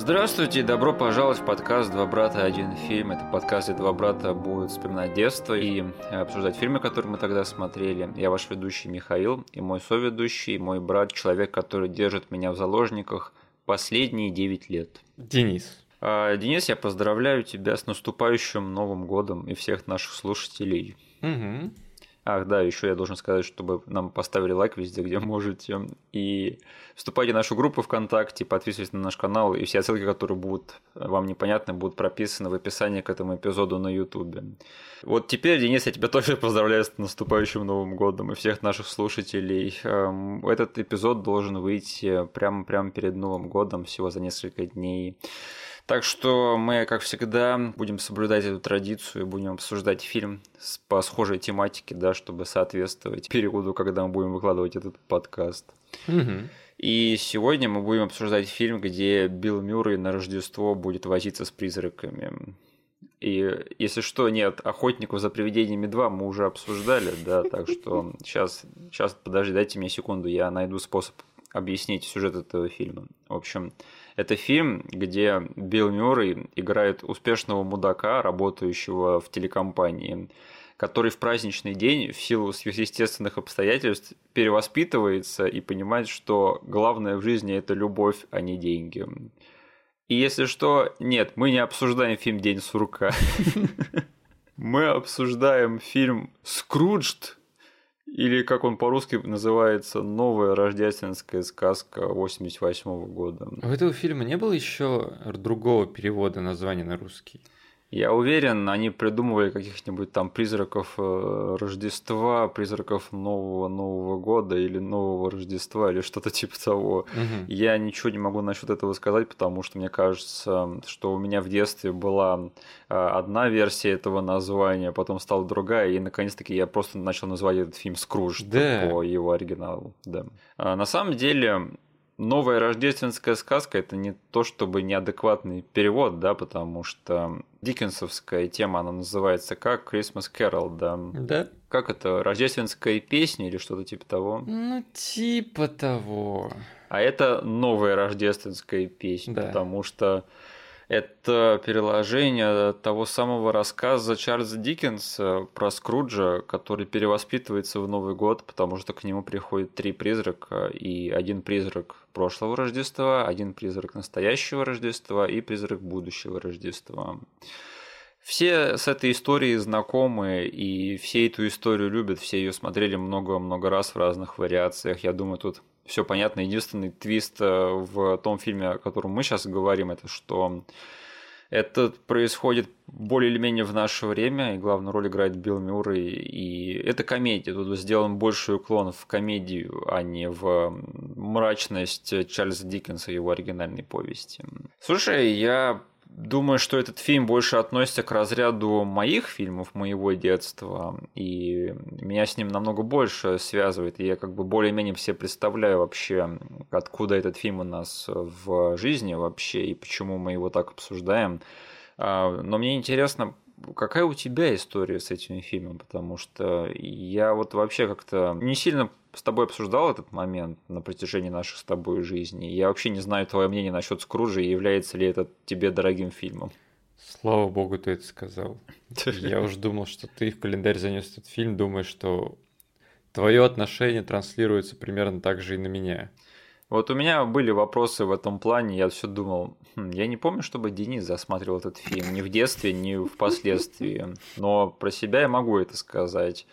Здравствуйте и добро пожаловать в подкаст «Два брата. Один фильм». Это подкаст, где два брата будут вспоминать детство и обсуждать фильмы, которые мы тогда смотрели. Я ваш ведущий Михаил и мой соведущий, мой брат, человек, который держит меня в заложниках последние 9 лет. Денис. А, Денис, я поздравляю тебя с наступающим Новым годом и всех наших слушателей. Угу. Ах, да, еще я должен сказать, чтобы нам поставили лайк везде, где можете. И вступайте в нашу группу ВКонтакте, подписывайтесь на наш канал, и все ссылки, которые будут вам непонятны, будут прописаны в описании к этому эпизоду на Ютубе. Вот теперь, Денис, я тебя тоже поздравляю с наступающим Новым годом и всех наших слушателей. Эм, этот эпизод должен выйти прямо, прямо перед Новым годом, всего за несколько дней. Так что мы, как всегда, будем соблюдать эту традицию и будем обсуждать фильм по схожей тематике, да, чтобы соответствовать периоду, когда мы будем выкладывать этот подкаст. Угу. И сегодня мы будем обсуждать фильм, где Билл Мюррей на Рождество будет возиться с призраками. И если что, нет, «Охотников за привидениями 2» мы уже обсуждали, да, так что сейчас, сейчас подожди, дайте мне секунду, я найду способ объяснить сюжет этого фильма. В общем, это фильм, где Билл Мюррей играет успешного мудака, работающего в телекомпании, который в праздничный день в силу сверхъестественных обстоятельств перевоспитывается и понимает, что главное в жизни это любовь, а не деньги. И если что, нет, мы не обсуждаем фильм «День сурка». Мы обсуждаем фильм «Скруджд», или, как он по-русски называется, новая рождественская сказка 88 года. У этого фильма не было еще другого перевода названия на русский? Я уверен, они придумывали каких-нибудь там призраков э, Рождества, призраков Нового Нового года или Нового Рождества или что-то типа того. Угу. Я ничего не могу насчет этого сказать, потому что мне кажется, что у меня в детстве была э, одна версия этого названия, потом стала другая, и наконец-таки я просто начал называть этот фильм Скрудж да. по его оригиналу. Да. А на самом деле новая рождественская сказка это не то чтобы неадекватный перевод, да, потому что диккенсовская тема, она называется как Christmas Carol, да. Да. Как это, рождественская песня или что-то типа того? Ну, типа того. А это новая рождественская песня, Да. потому что это переложение того самого рассказа Чарльза Диккенса про Скруджа, который перевоспитывается в Новый год, потому что к нему приходят три призрака, и один призрак прошлого Рождества, один призрак настоящего Рождества и призрак будущего Рождества. Все с этой историей знакомы, и все эту историю любят, все ее смотрели много-много раз в разных вариациях. Я думаю, тут все понятно. Единственный твист э, в том фильме, о котором мы сейчас говорим, это что это происходит более или менее в наше время, и главную роль играет Билл Мюррей, и это комедия. Тут сделан больший уклон в комедию, а не в мрачность Чарльза Диккенса и его оригинальной повести. Слушай, я думаю, что этот фильм больше относится к разряду моих фильмов моего детства, и меня с ним намного больше связывает, и я как бы более-менее все представляю вообще, откуда этот фильм у нас в жизни вообще, и почему мы его так обсуждаем. А, Но мне интересно, какая у тебя история с этим фильмом, потому что я вот вообще как-то не сильно с тобой обсуждал этот момент на протяжении наших с тобой жизней. Я вообще не знаю твое мнение насчет Скруджа и является ли это тебе дорогим фильмом. Слава богу, ты это сказал. Я уже думал, что ты в календарь занес этот фильм, думая, что твое отношение транслируется примерно так же и на меня. Вот у меня были вопросы в этом плане, я все думал, «Хм, я не помню, чтобы Денис засматривал этот фильм ни в детстве, ни впоследствии, но про себя я могу это сказать.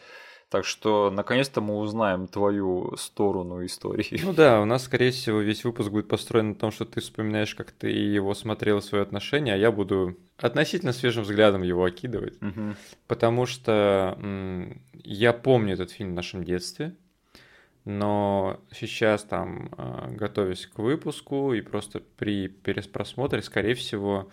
Так что, наконец-то мы узнаем твою сторону истории. Ну да, у нас, скорее всего, весь выпуск будет построен на том, что ты вспоминаешь, как ты его смотрел, свое отношение, а я буду относительно свежим взглядом его окидывать. Мгм. Потому что м, я помню этот фильм в нашем детстве, но сейчас там, а, готовясь к выпуску и просто при переспросмотре, скорее всего,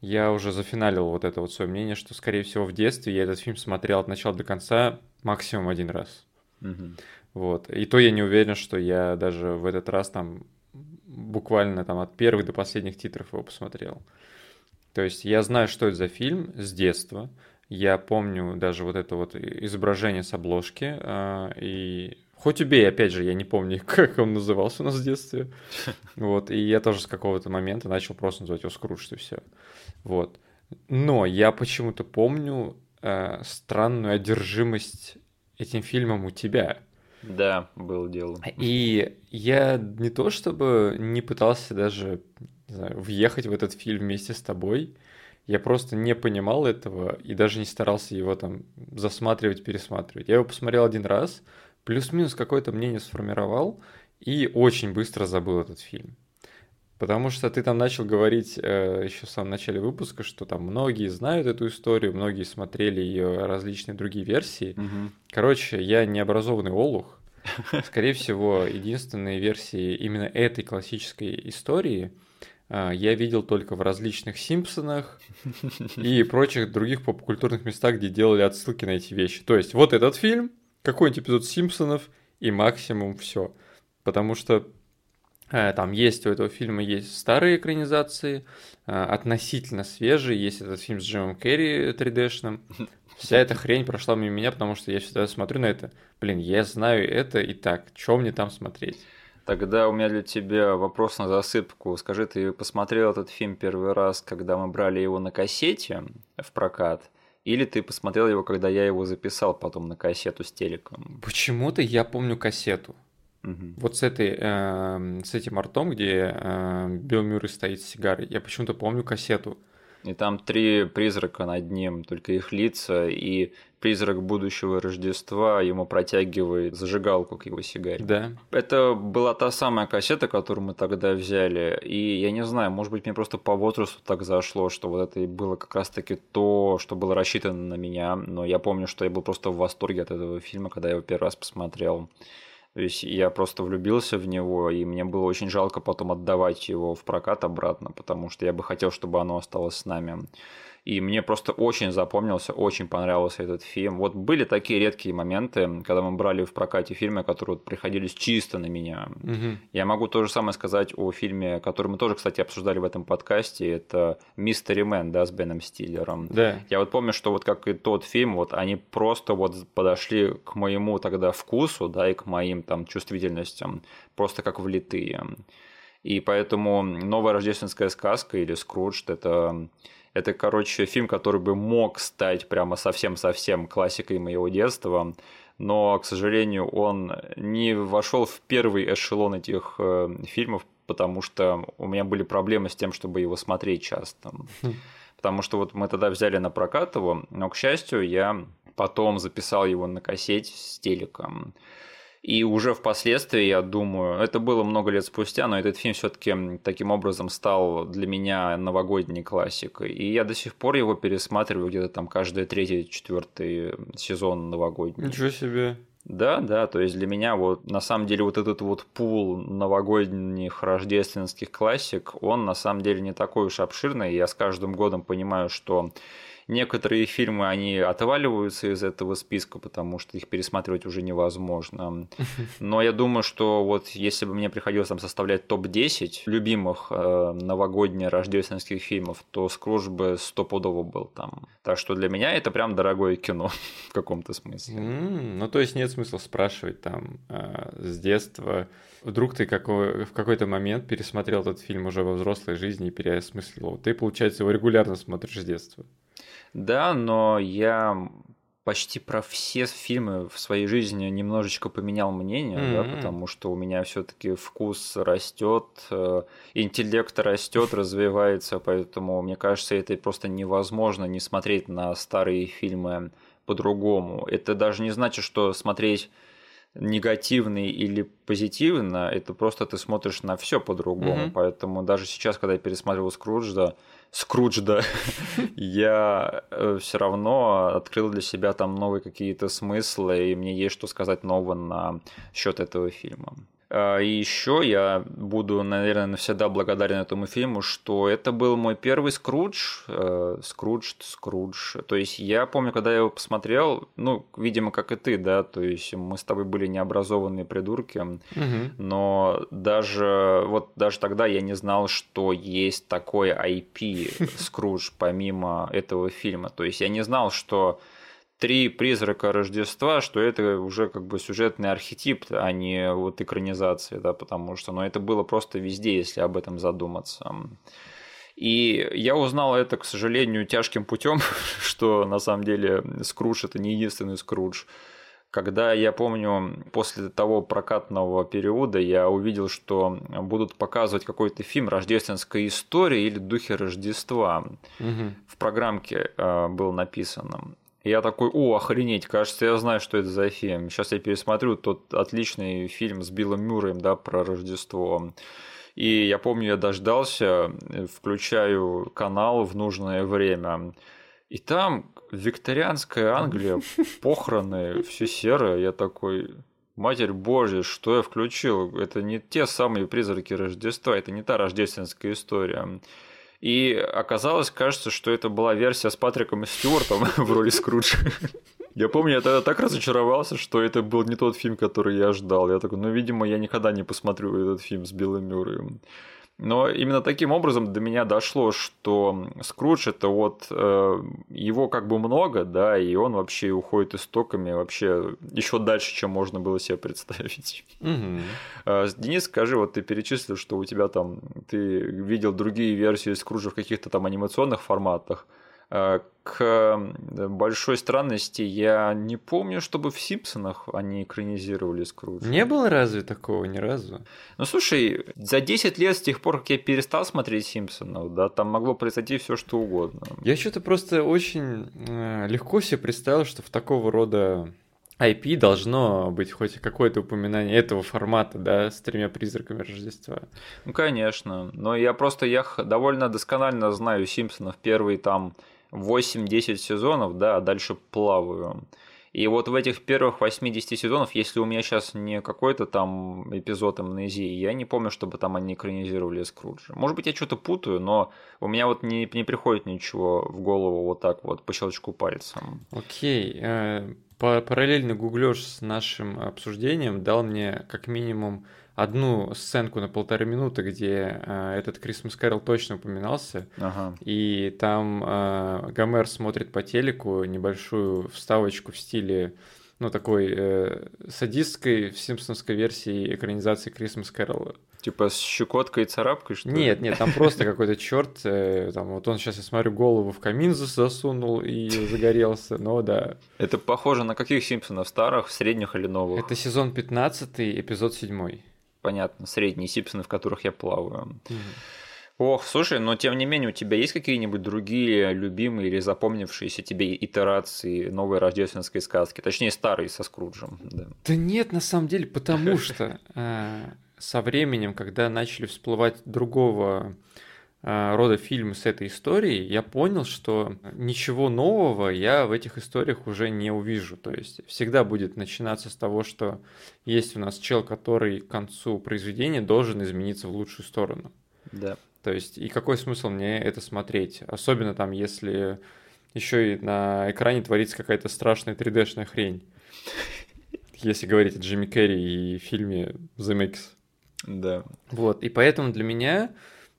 я уже зафиналил вот это вот свое мнение, что, скорее всего, в детстве я этот фильм смотрел от начала до конца максимум один раз. Мгм. Вот. И то я не уверен, что я даже в этот раз там буквально там от первых до последних титров его посмотрел. То есть я знаю, что это за фильм с детства. Я помню даже вот это вот изображение с обложки. а, И Хоть убей, опять же, я не помню, как он назывался у нас в детстве. Вот, и я тоже с какого-то момента начал просто называть его Скрудж, и все. Вот. Но я почему-то помню э, странную одержимость этим фильмом у тебя. Да, было дело. И я не то чтобы не пытался даже не знаю, въехать в этот фильм вместе с тобой, я просто не понимал этого и даже не старался его там засматривать, пересматривать. Я его посмотрел один раз, плюс-минус какое-то мнение сформировал и очень быстро забыл этот фильм. Потому что ты там начал говорить э, еще в самом начале выпуска, что там многие знают эту историю, многие смотрели ее различные другие версии. Мгм. Короче, я необразованный олух. Скорее всего, единственные версии именно этой классической истории а, я видел только в различных Симпсонах и прочих других попкультурных местах, где делали отсылки на эти вещи. То есть вот этот фильм, какой-нибудь эпизод Симпсонов и максимум все. Потому что э, там есть у этого фильма есть старые экранизации, э, относительно свежие. Есть этот фильм с Джимом Керри 3D-шным. Вся эта хрень прошла мимо меня, потому что я всегда смотрю на это. Блин, я знаю это и так. Что мне там смотреть? Тогда у меня для тебя вопрос на засыпку. Скажи, ты посмотрел этот фильм первый раз, когда мы брали его на кассете в прокат? Или ты посмотрел его, когда я его записал потом на кассету с телеком? Почему-то я помню кассету. Мгм. Вот с этой, эм, с этим артом, где эм, Билл Мюррей стоит с сигарой. Я почему-то помню кассету. И там три призрака над ним, только их лица, и призрак будущего Рождества ему протягивает зажигалку к его сигаре. Да. Это была та самая кассета, которую мы тогда взяли, и я не знаю, может быть, мне просто по возрасту так зашло, что вот это и было как раз-таки то, что было рассчитано на меня, но я помню, что я был просто в восторге от этого фильма, когда я его первый раз посмотрел. То есть я просто влюбился в него, и мне было очень жалко потом отдавать его в прокат обратно, потому что я бы хотел, чтобы оно осталось с нами. И мне просто очень запомнился, очень понравился этот фильм. Вот были такие редкие моменты, когда мы брали в прокате фильмы, которые вот приходились чисто на меня. Мгм. Я могу то же самое сказать о фильме, который мы тоже, кстати, обсуждали в этом подкасте. Это «Мистери Мэн», да, с Беном Стиллером. Да. Я вот помню, что вот как и тот фильм, вот они просто вот подошли к моему тогда вкусу, да, и к моим там чувствительностям, просто как влитые. И поэтому «Новая рождественская сказка» или «Скрудж» — это это, короче, фильм, который бы мог стать прямо совсем-совсем классикой моего детства, но, к сожалению, он не вошел в первый эшелон этих э, фильмов, потому что у меня были проблемы с тем, чтобы его смотреть часто. Хм. Потому что вот мы тогда взяли на прокат его, но, к счастью, я потом записал его на кассете с телеком. И уже впоследствии, я думаю, это было много лет спустя, но этот фильм все-таки таким образом стал для меня новогодней классикой. И я до сих пор его пересматриваю где-то там каждый третий, четвертый сезон новогодний. Ничего себе. Да, да, то есть для меня вот на самом деле вот этот вот пул новогодних рождественских классик, он на самом деле не такой уж обширный. Я с каждым годом понимаю, что некоторые фильмы, они отваливаются из этого списка, потому что их пересматривать уже невозможно. Но я думаю, что вот если бы мне приходилось там составлять топ-10 любимых э, новогодних рождественских фильмов, то Скрудж бы стопудово был там. Так что для меня это прям дорогое кино в каком-то смысле. М, Ну, то есть нет смысла спрашивать там а, с детства. Вдруг ты какой- в какой-то момент пересмотрел этот фильм уже во взрослой жизни и переосмыслил его. Ты, получается, его регулярно смотришь с детства. Да, но я почти про все фильмы в своей жизни немножечко поменял мнение, да, М. потому что у меня все-таки вкус растет, э, интеллект растет, развивается, поэтому мне кажется, это просто невозможно не смотреть на старые фильмы по-другому. Это даже не значит, что смотреть негативный или позитивно, это просто ты смотришь на все по-другому. Мгм. Поэтому даже сейчас, когда я пересматривал Скруджа, Скруджда, я все равно открыл для себя там новые какие-то смыслы, и мне есть что сказать нового на счет этого фильма. А, И еще я буду, наверное, навсегда благодарен этому фильму, что это был мой первый Скрудж, э, Скрудж, Скрудж. То есть я помню, когда я его посмотрел, ну, видимо, как и ты, да, то есть мы с тобой были необразованные придурки, Мгм. но даже вот даже тогда я не знал, что есть такое IP Скрудж помимо этого фильма. То есть я не знал, что три призрака Рождества, что это уже как бы сюжетный архетип, а не вот экранизация, да, потому что, ну, это было просто везде, если об этом задуматься. И я узнал это, к сожалению, тяжким путем, что на самом деле Скрудж это не единственный Скрудж. Когда я помню, после того прокатного периода я увидел, что будут показывать какой-то фильм «Рождественская история» или «Духи Рождества». Угу. В программке э, было написано. Я такой, о, охренеть, кажется, я знаю, что это за фильм. Сейчас я пересмотрю тот отличный фильм с Биллом Мюрреем, да, про Рождество. И я помню, я дождался, включаю канал в нужное время. И там викторианская Англия, похороны, все серое. Я такой, Матерь Божья, что я включил? Это не те самые призраки Рождества, это не та рождественская история. И оказалось, кажется, что это была версия с Патриком Стюартом в роли Скруджа. Я помню, я тогда так разочаровался, что это был не тот фильм, который я ждал. Я такой, ну, видимо, я никогда не посмотрю этот фильм с Биллом Мюрреем. Но именно таким образом до меня дошло, что Скрудж это вот э, его как бы много, да, и он вообще уходит истоками вообще еще дальше, чем можно было себе представить. Угу. Денис, скажи, вот ты перечислил, что у тебя там ты видел другие версии Скруджа в каких-то там анимационных форматах. Э, к большой странности я не помню, чтобы в Симпсонах они экранизировали Скруджа. Не было разве такого ни разу? Ну слушай, за 10 лет с тех пор, как я перестал смотреть Симпсонов, да, там могло произойти все что угодно. Я что-то просто очень э, легко себе представил, что в такого рода IP должно быть хоть какое-то упоминание этого формата, да, с тремя призраками Рождества. Ну, конечно. Но я просто, я довольно досконально знаю Симпсонов. Первый там 8-10 сезонов, да, а дальше плаваю. И вот в этих первых 80 сезонов, если у меня сейчас не какой-то там эпизод амнезии, я не помню, чтобы там они экранизировали Скруджа. Может быть, я что-то путаю, но у меня вот не, не приходит ничего в голову вот так вот по щелчку пальцем. Окей. Okay. Э, параллельно гуглёж с нашим обсуждением дал мне как минимум одну сценку на полторы минуты, где э, этот Крисмас Кэрол точно упоминался. Ага. И там э, Гомер смотрит по телеку небольшую вставочку в стиле ну, такой э, садистской в симпсонской версии экранизации Крисмас Кэролла. Типа с щекоткой и царапкой, что ли? Нет, нет, там просто какой-то черт, э, там вот он сейчас, я смотрю, голову в камин засунул и загорелся, но да. Это похоже на каких Симпсонов? Старых, средних или новых? Это сезон 15, эпизод 7 понятно, средние Симпсоны, в которых я плаваю. Угу. Ох, слушай, но тем не менее, у тебя есть какие-нибудь другие любимые или запомнившиеся тебе итерации новой рождественской сказки? Точнее, старые со Скруджем. Да, да нет, на самом деле, потому что э, со временем, когда начали всплывать другого рода фильмы с этой историей, я понял, что ничего нового я в этих историях уже не увижу. То есть всегда будет начинаться с того, что есть у нас чел, который к концу произведения должен измениться в лучшую сторону. Да. То есть и какой смысл мне это смотреть? Особенно там, если еще и на экране творится какая-то страшная 3D-шная хрень. Если говорить о Джимми Керри и фильме The Mix. Да. Вот, и поэтому для меня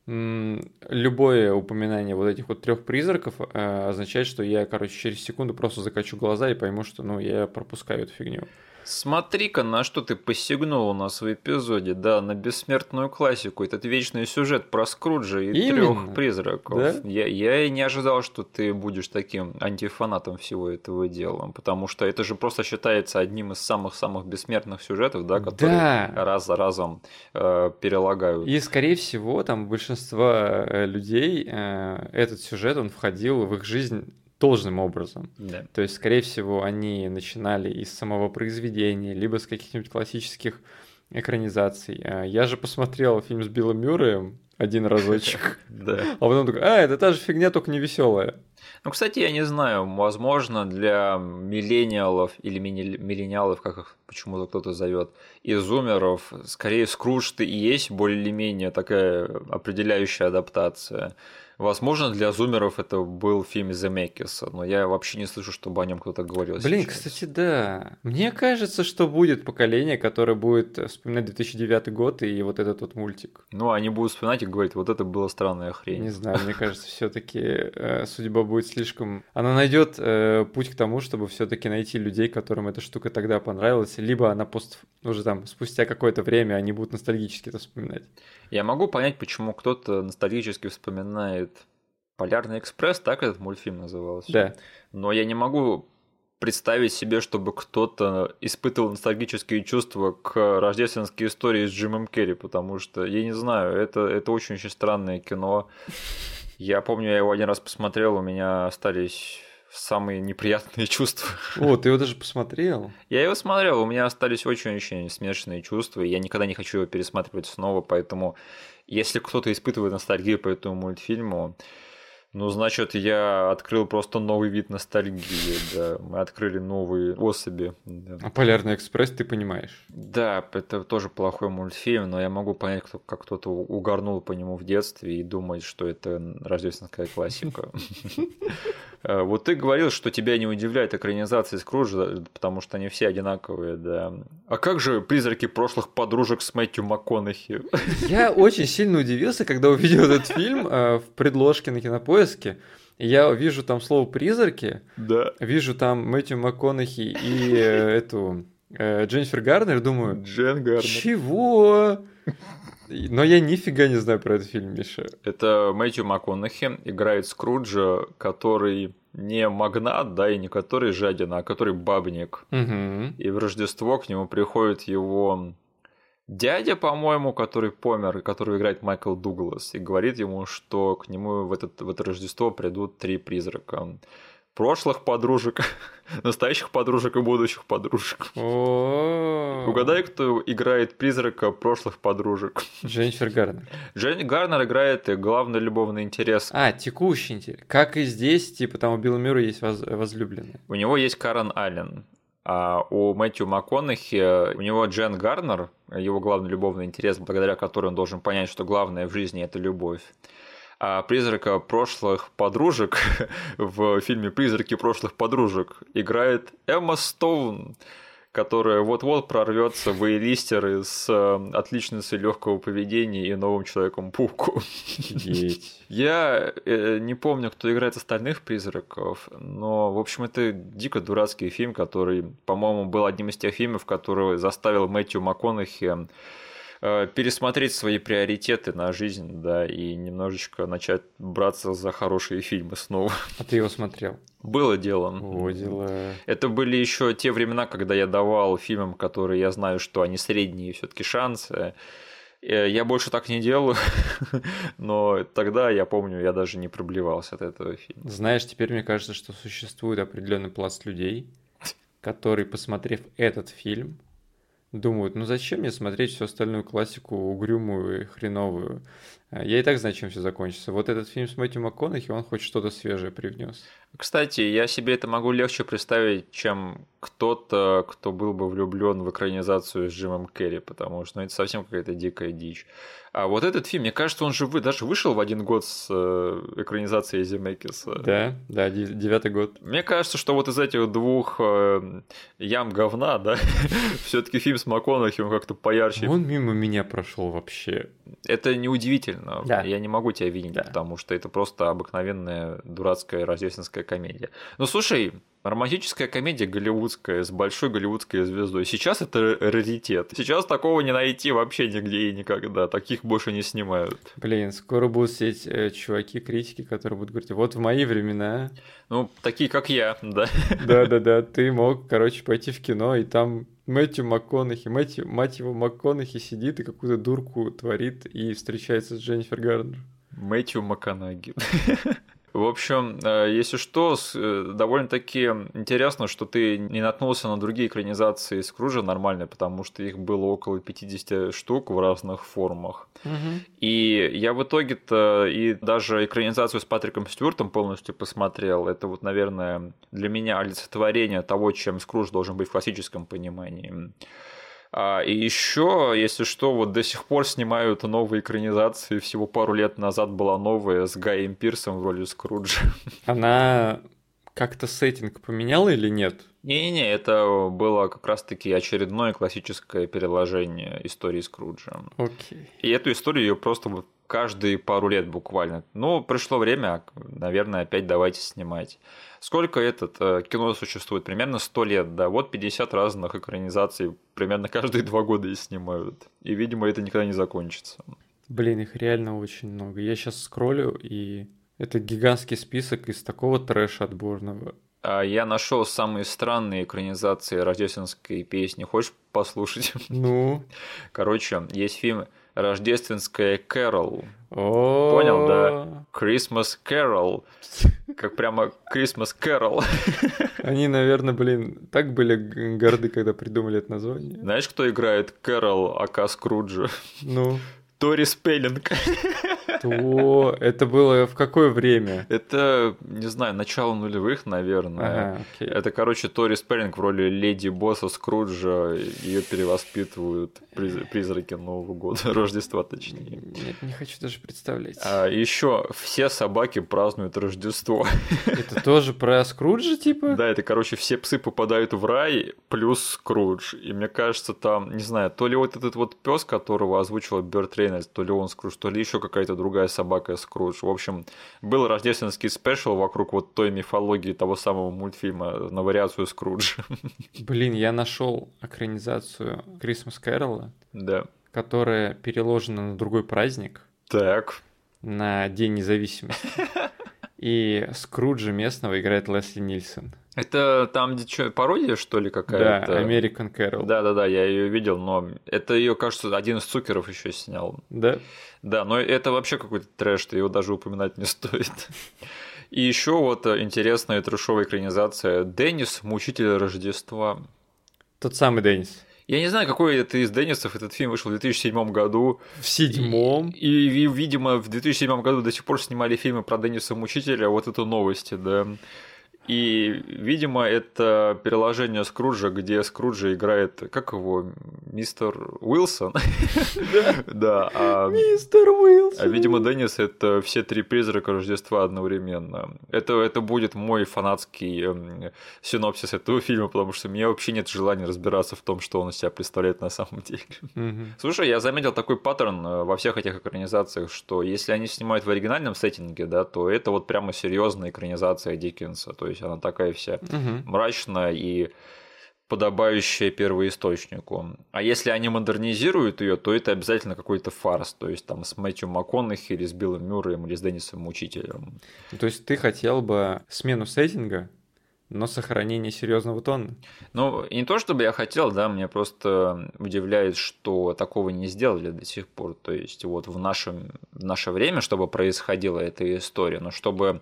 любое упоминание вот этих вот трех призраков э, означает, что я, короче, через секунду просто закачу глаза и пойму, что, ну, я пропускаю эту фигню. Смотри-ка, на что ты посягнул у нас в эпизоде, да, на бессмертную классику, этот вечный сюжет про Скруджа и трех призраков. Да? Я, я и не ожидал, что ты будешь таким антифанатом всего этого дела, потому что это же просто считается одним из самых-самых бессмертных сюжетов, да, которые да. раз за разом э, перелагают. И, скорее всего, там большинство э, людей э, этот сюжет, он входил в их жизнь должным образом. Да. То есть, скорее всего, они начинали из самого произведения, либо с каких-нибудь классических экранизаций. А, я же посмотрел фильм с Биллом Мюрреем один разочек. Да. А потом такой, а, это та же фигня, только не веселая. Ну, кстати, я не знаю, возможно, для миллениалов или миллениалов, как их почему-то кто-то зовет, и зумеров, скорее Скрудж и есть более-менее такая определяющая адаптация. Возможно, для зумеров это был фильм Земекиса, но я вообще не слышу, чтобы о нем кто-то говорил. Блин, сейчас. кстати, да. Мне кажется, что будет поколение, которое будет вспоминать 2009 год и вот этот вот мультик. Ну, они будут вспоминать и говорить, вот это была странная хрень. Не знаю, мне кажется, все-таки э, судьба будет слишком. Она найдет э, путь к тому, чтобы все-таки найти людей, которым эта штука тогда понравилась, либо она пост уже там спустя какое-то время они будут ностальгически это вспоминать. Я могу понять, почему кто-то ностальгически вспоминает Полярный экспресс, так этот мультфильм назывался. Да. Но я не могу представить себе, чтобы кто-то испытывал ностальгические чувства к рождественской истории с Джимом Керри, потому что, я не знаю, это, это очень-очень странное кино. Я помню, я его один раз посмотрел, у меня остались самые неприятные чувства. О, ты его даже посмотрел? Я его смотрел, у меня остались очень-очень смешанные чувства, и я никогда не хочу его пересматривать снова, поэтому если кто-то испытывает ностальгию по этому мультфильму, ну, значит, я открыл просто новый вид ностальгии, да. Мы открыли новые особи. Да. А Полярный экспресс ты понимаешь? Да, это тоже плохой мультфильм, но я могу понять, кто, как кто-то угорнул по нему в детстве и думает, что это рождественская классика. Э, вот ты говорил, что тебя не удивляет экранизация Скруджа, потому что они все одинаковые, да. А как же призраки прошлых подружек с Мэтью МакКонахи? Я очень сильно удивился, когда увидел этот фильм э, в предложке на кинопоиске поиске, я вижу там слово «призраки», да. вижу там Мэтью МакКонахи и э, эту э, Дженнифер Гарнер, думаю... Джен Гарнер. Чего? Но я нифига не знаю про этот фильм, Миша. Это Мэтью МакКонахи играет Скруджа, который не магнат, да, и не который жадина, а который бабник. Угу. И в Рождество к нему приходит его дядя, по-моему, который помер, который играет Майкл Дуглас, и говорит ему, что к нему в, этот, в это Рождество придут три призрака. Прошлых подружек, настоящих подружек и будущих подружек. Угадай, кто играет призрака прошлых подружек. Дженнифер Гарнер. Дженни Гарнер играет главный любовный интерес. А, текущий интерес. Как и здесь, типа там у Билла Мюра есть воз... возлюбленная. У него есть Карен Аллен. А у Мэтью МакКонахи, у него Джен Гарнер, его главный любовный интерес, благодаря которому он должен понять, что главное в жизни – это любовь. А призрака прошлых подружек в фильме «Призраки прошлых подружек» играет Эмма Стоун, которая вот-вот прорвется в листер с э, отличницей легкого поведения и новым человеком Пуку. Я э, не помню, кто играет остальных призраков, но, в общем, это дико дурацкий фильм, который, по-моему, был одним из тех фильмов, который заставил Мэтью МакКонахи пересмотреть свои приоритеты на жизнь, да, и немножечко начать браться за хорошие фильмы снова. А ты его смотрел? Было дело. О, дела. Это были еще те времена, когда я давал фильмам, которые я знаю, что они средние все-таки шансы. Э, я больше так не делаю, но тогда, я помню, я даже не проблевался от этого фильма. Знаешь, теперь мне кажется, что существует определенный пласт людей, который, посмотрев этот фильм, думают, ну зачем мне смотреть всю остальную классику угрюмую и хреновую? А, я и так знаю, чем все закончится. Вот этот фильм с Мэтью МакКонахи, он хоть что-то свежее привнес. Кстати, я себе это могу легче представить, чем кто-то, кто был бы влюблен в экранизацию с Джимом Керри, потому что ну, это совсем какая-то дикая дичь. А вот этот фильм, мне кажется, он же вы, даже вышел в один год с э, экранизацией Земекиса. Да, да, девятый год. Мне кажется, что вот из этих двух э, ям говна, да, все-таки фильм с МакКонахи, он как-то поярче. Он мимо меня прошел вообще. Это неудивительно. Да. Я не могу тебя винить, да. потому что это просто обыкновенная дурацкая рождественская комедия. Ну слушай, Романтическая комедия голливудская с большой голливудской звездой. Сейчас это раритет. Сейчас такого не найти вообще нигде и никогда. Таких больше не снимают. Блин, скоро будут сидеть э, чуваки-критики, которые будут говорить, вот в мои времена... Ну, такие, как я, да. Да-да-да, ты мог, короче, пойти в кино, и там Мэтью МакКонахи, Мэтью, мать его, МакКонахи сидит и какую-то дурку творит и встречается с Дженнифер Гарнер. Мэтью Маканаги. В общем, э, если что, э, довольно-таки интересно, что ты не наткнулся на другие экранизации Скружа нормальные, потому что их было около 50 штук в разных формах. Угу. И я в итоге-то и даже экранизацию с Патриком Стюартом полностью посмотрел. Это вот, наверное, для меня олицетворение того, чем Скруж должен быть в классическом понимании. А, и еще, если что, вот до сих пор снимают новые экранизации. Всего пару лет назад была новая с Гаем Пирсом в роли Скруджа. Она как-то сеттинг поменяла или нет? Не-не-не, это было как раз-таки очередное классическое переложение истории Скруджа. Окей. И эту историю ее просто каждые пару лет буквально. Ну, пришло время, наверное, опять давайте снимать. Сколько этот э, кино существует? Примерно 100 лет, да. Вот 50 разных экранизаций примерно каждые два года и снимают. И, видимо, это никогда не закончится. Блин, их реально очень много. Я сейчас скроллю, и это гигантский список из такого трэша отборного. А я нашел самые странные экранизации рождественской песни. Хочешь послушать? Ну? Короче, есть фильм рождественская Кэрол. Понял, да? Christmas Carol. Как прямо Christmas Carol. Они, наверное, блин, так были горды, когда придумали это название. Знаешь, кто играет Кэрол Ака Скруджа? Ну, Тори Спеллинг. То это было в какое время? Это, не знаю, начало нулевых, наверное. Ага, окей. Это, короче, Тори Спеллинг в роли леди босса Скруджа. Ее перевоспитывают приз- призраки Нового года, Рождества точнее. Нет, не хочу даже представлять. А еще все собаки празднуют Рождество. Это тоже про Скруджа, типа? Да, это, короче, все псы попадают в рай, плюс Скрудж. И мне кажется, там, не знаю, то ли вот этот вот пес, которого озвучивал Берт Рейнольдс, то ли он Скрудж, то ли еще какая-то другая собака Скрудж. В общем, был рождественский спешл вокруг вот той мифологии того самого мультфильма на вариацию Скруджа. Блин, я нашел экранизацию Christmas Carol, Да. которая переложена на другой праздник, Так. на День независимости. И Скруджа местного играет Лесли Нильсон. Это там где что, пародия, что ли, Да, какая-то? American Carol. Да, да, да, я ее видел, но это ее, кажется, один из цукеров еще снял. Да? Да, но это вообще какой-то трэш, его даже упоминать не стоит. И еще вот э, интересная трэшовая экранизация Деннис, Мучитель Рождества. Тот самый Деннис. Я не знаю, какой это из Деннисов. Этот фильм вышел в 2007 году. В седьмом. И, и, видимо, в 2007 году до сих пор снимали фильмы про Денниса Мучителя. Вот это новости, да. И, видимо, это переложение Скруджа, где Скруджа играет, как его, мистер Уилсон? Да. а- Мистер Уилсон. А, видимо, Деннис это все три призрака Рождества одновременно. Это, это будет мой фанатский эм, синопсис этого фильма, потому что у меня вообще нет желания разбираться в том, что он из себя представляет на самом деле. Слушай, я заметил такой паттерн э, во всех этих экранизациях, что если они снимают в оригинальном сеттинге, да, то это вот прямо серьезная экранизация Диккенса. То есть она такая вся мрачная и подобающая первоисточнику. А если они модернизируют ее, то это обязательно какой-то фарс, то есть там с Мэтью МакКонахи или с Биллом Мюрреем или с Деннисом Учителем. То есть ты хотел бы смену сеттинга, но сохранение серьезного тона? Ну, не то чтобы я хотел, да, мне просто удивляет, что такого не сделали до сих пор. То есть вот в, нашем, в наше время, чтобы происходила эта история, но чтобы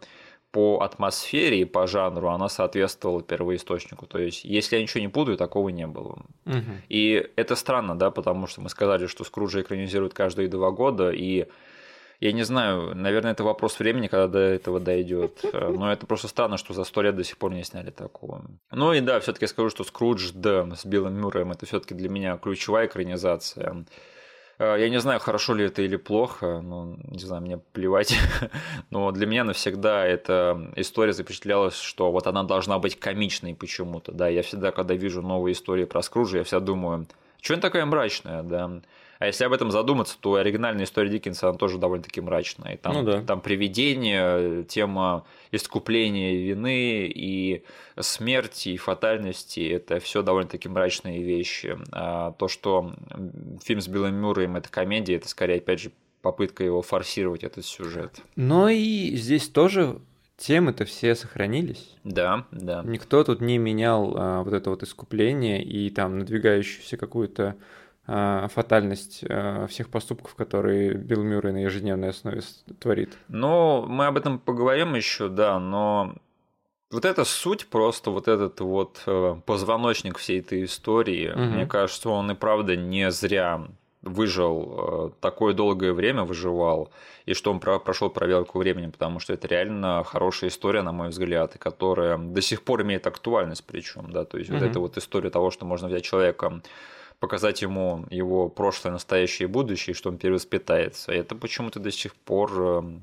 по атмосфере и по жанру она соответствовала первоисточнику. То есть, если я ничего не путаю, такого не было. Мгм. И это странно, да, потому что мы сказали, что Скруджа экранизируют каждые два года, и я не знаю, наверное, это вопрос времени, когда до этого дойдет. Но это просто странно, что за сто лет до сих пор не сняли такого. Ну и да, все-таки скажу, что Скрудж, да, с Биллом Мюрреем, это все-таки для меня ключевая экранизация. Э, Я не знаю, хорошо ли это или плохо, ну, не знаю, мне плевать. Но для меня навсегда эта история запечатлялась, что вот она должна быть комичной почему-то, да. Я всегда, когда вижу новые истории про Скруджа, я всегда думаю, что она такая мрачная, да. А если об этом задуматься, то оригинальная история Диккенса, она тоже довольно-таки мрачная. И там, Ну да. там привидение, тема искупления вины и смерти, и фатальности, это все довольно-таки мрачные вещи. А то, что фильм с Биллом Мюрреем – это комедия, это скорее, опять же, попытка его форсировать, этот сюжет. Но и здесь тоже темы-то все сохранились. Да, да. Никто тут не менял а, вот это вот искупление и там надвигающуюся какую-то фатальность а, всех поступков, которые Билл Мюррей на ежедневной основе творит. Ну, мы об этом поговорим еще, да, но вот эта суть, просто вот этот вот э, позвоночник всей этой истории, Мгм. мне кажется, он и правда не зря выжил э, такое долгое время выживал и что он про- прошел проверку времени, потому что это реально хорошая история, на мой взгляд, и которая до сих пор имеет актуальность, причем, да, то есть вот Мгм. эта вот история того, что можно взять человека показать ему его прошлое, настоящее и будущее, что он перевоспитается. Это почему-то до сих пор эм,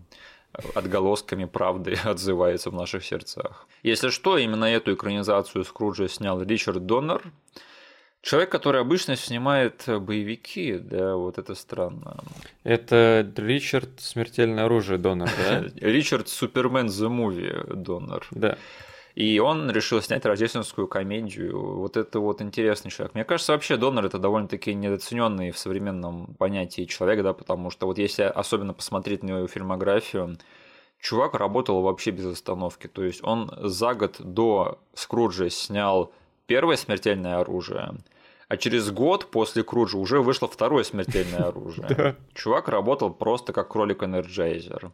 отголосками правды отзывается в наших сердцах. Если что, именно эту экранизацию Скруджа снял Ричард Доннер, Человек, который обычно снимает боевики, да, вот это странно. Это Ричард Смертельное оружие Донор, да? Ричард Супермен The Movie Донор. Да. И он решил снять рождественскую комедию. Вот это вот интересный человек. Мне кажется, вообще Донор это довольно-таки недооцененный в современном понятии человек, да, потому что вот если особенно посмотреть на его фильмографию, чувак работал вообще без остановки. То есть он за год до Скруджа снял первое смертельное оружие, а через год после Круджа уже вышло второе смертельное оружие. Чувак работал просто как кролик-энерджайзер.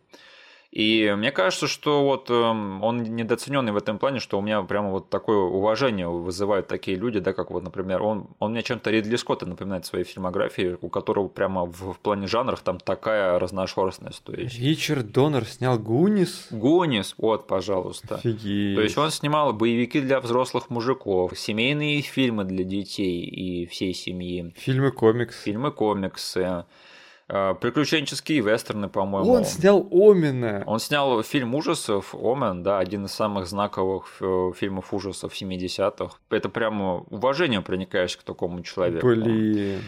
И мне кажется, что вот эм, он недооцененный в этом плане, что у меня прямо вот такое уважение вызывают такие люди, да, как вот, например, он, он мне чем-то Ридли Скотта напоминает в своей фильмографии, у которого прямо в, в плане жанров там такая разношерстность. То есть... Ричард Доннер снял Гунис? Гунис, вот, пожалуйста. Офигеть. То есть он снимал боевики для взрослых мужиков, семейные фильмы для детей и всей семьи. Фильмы-комиксы. Фильмы-комиксы. Э, приключенческие вестерны, по-моему. Он снял Омена. Он снял фильм ужасов Омен, да, один из самых знаковых э, фильмов ужасов 70-х. Это прямо уважение проникаешь к такому человеку. Блин.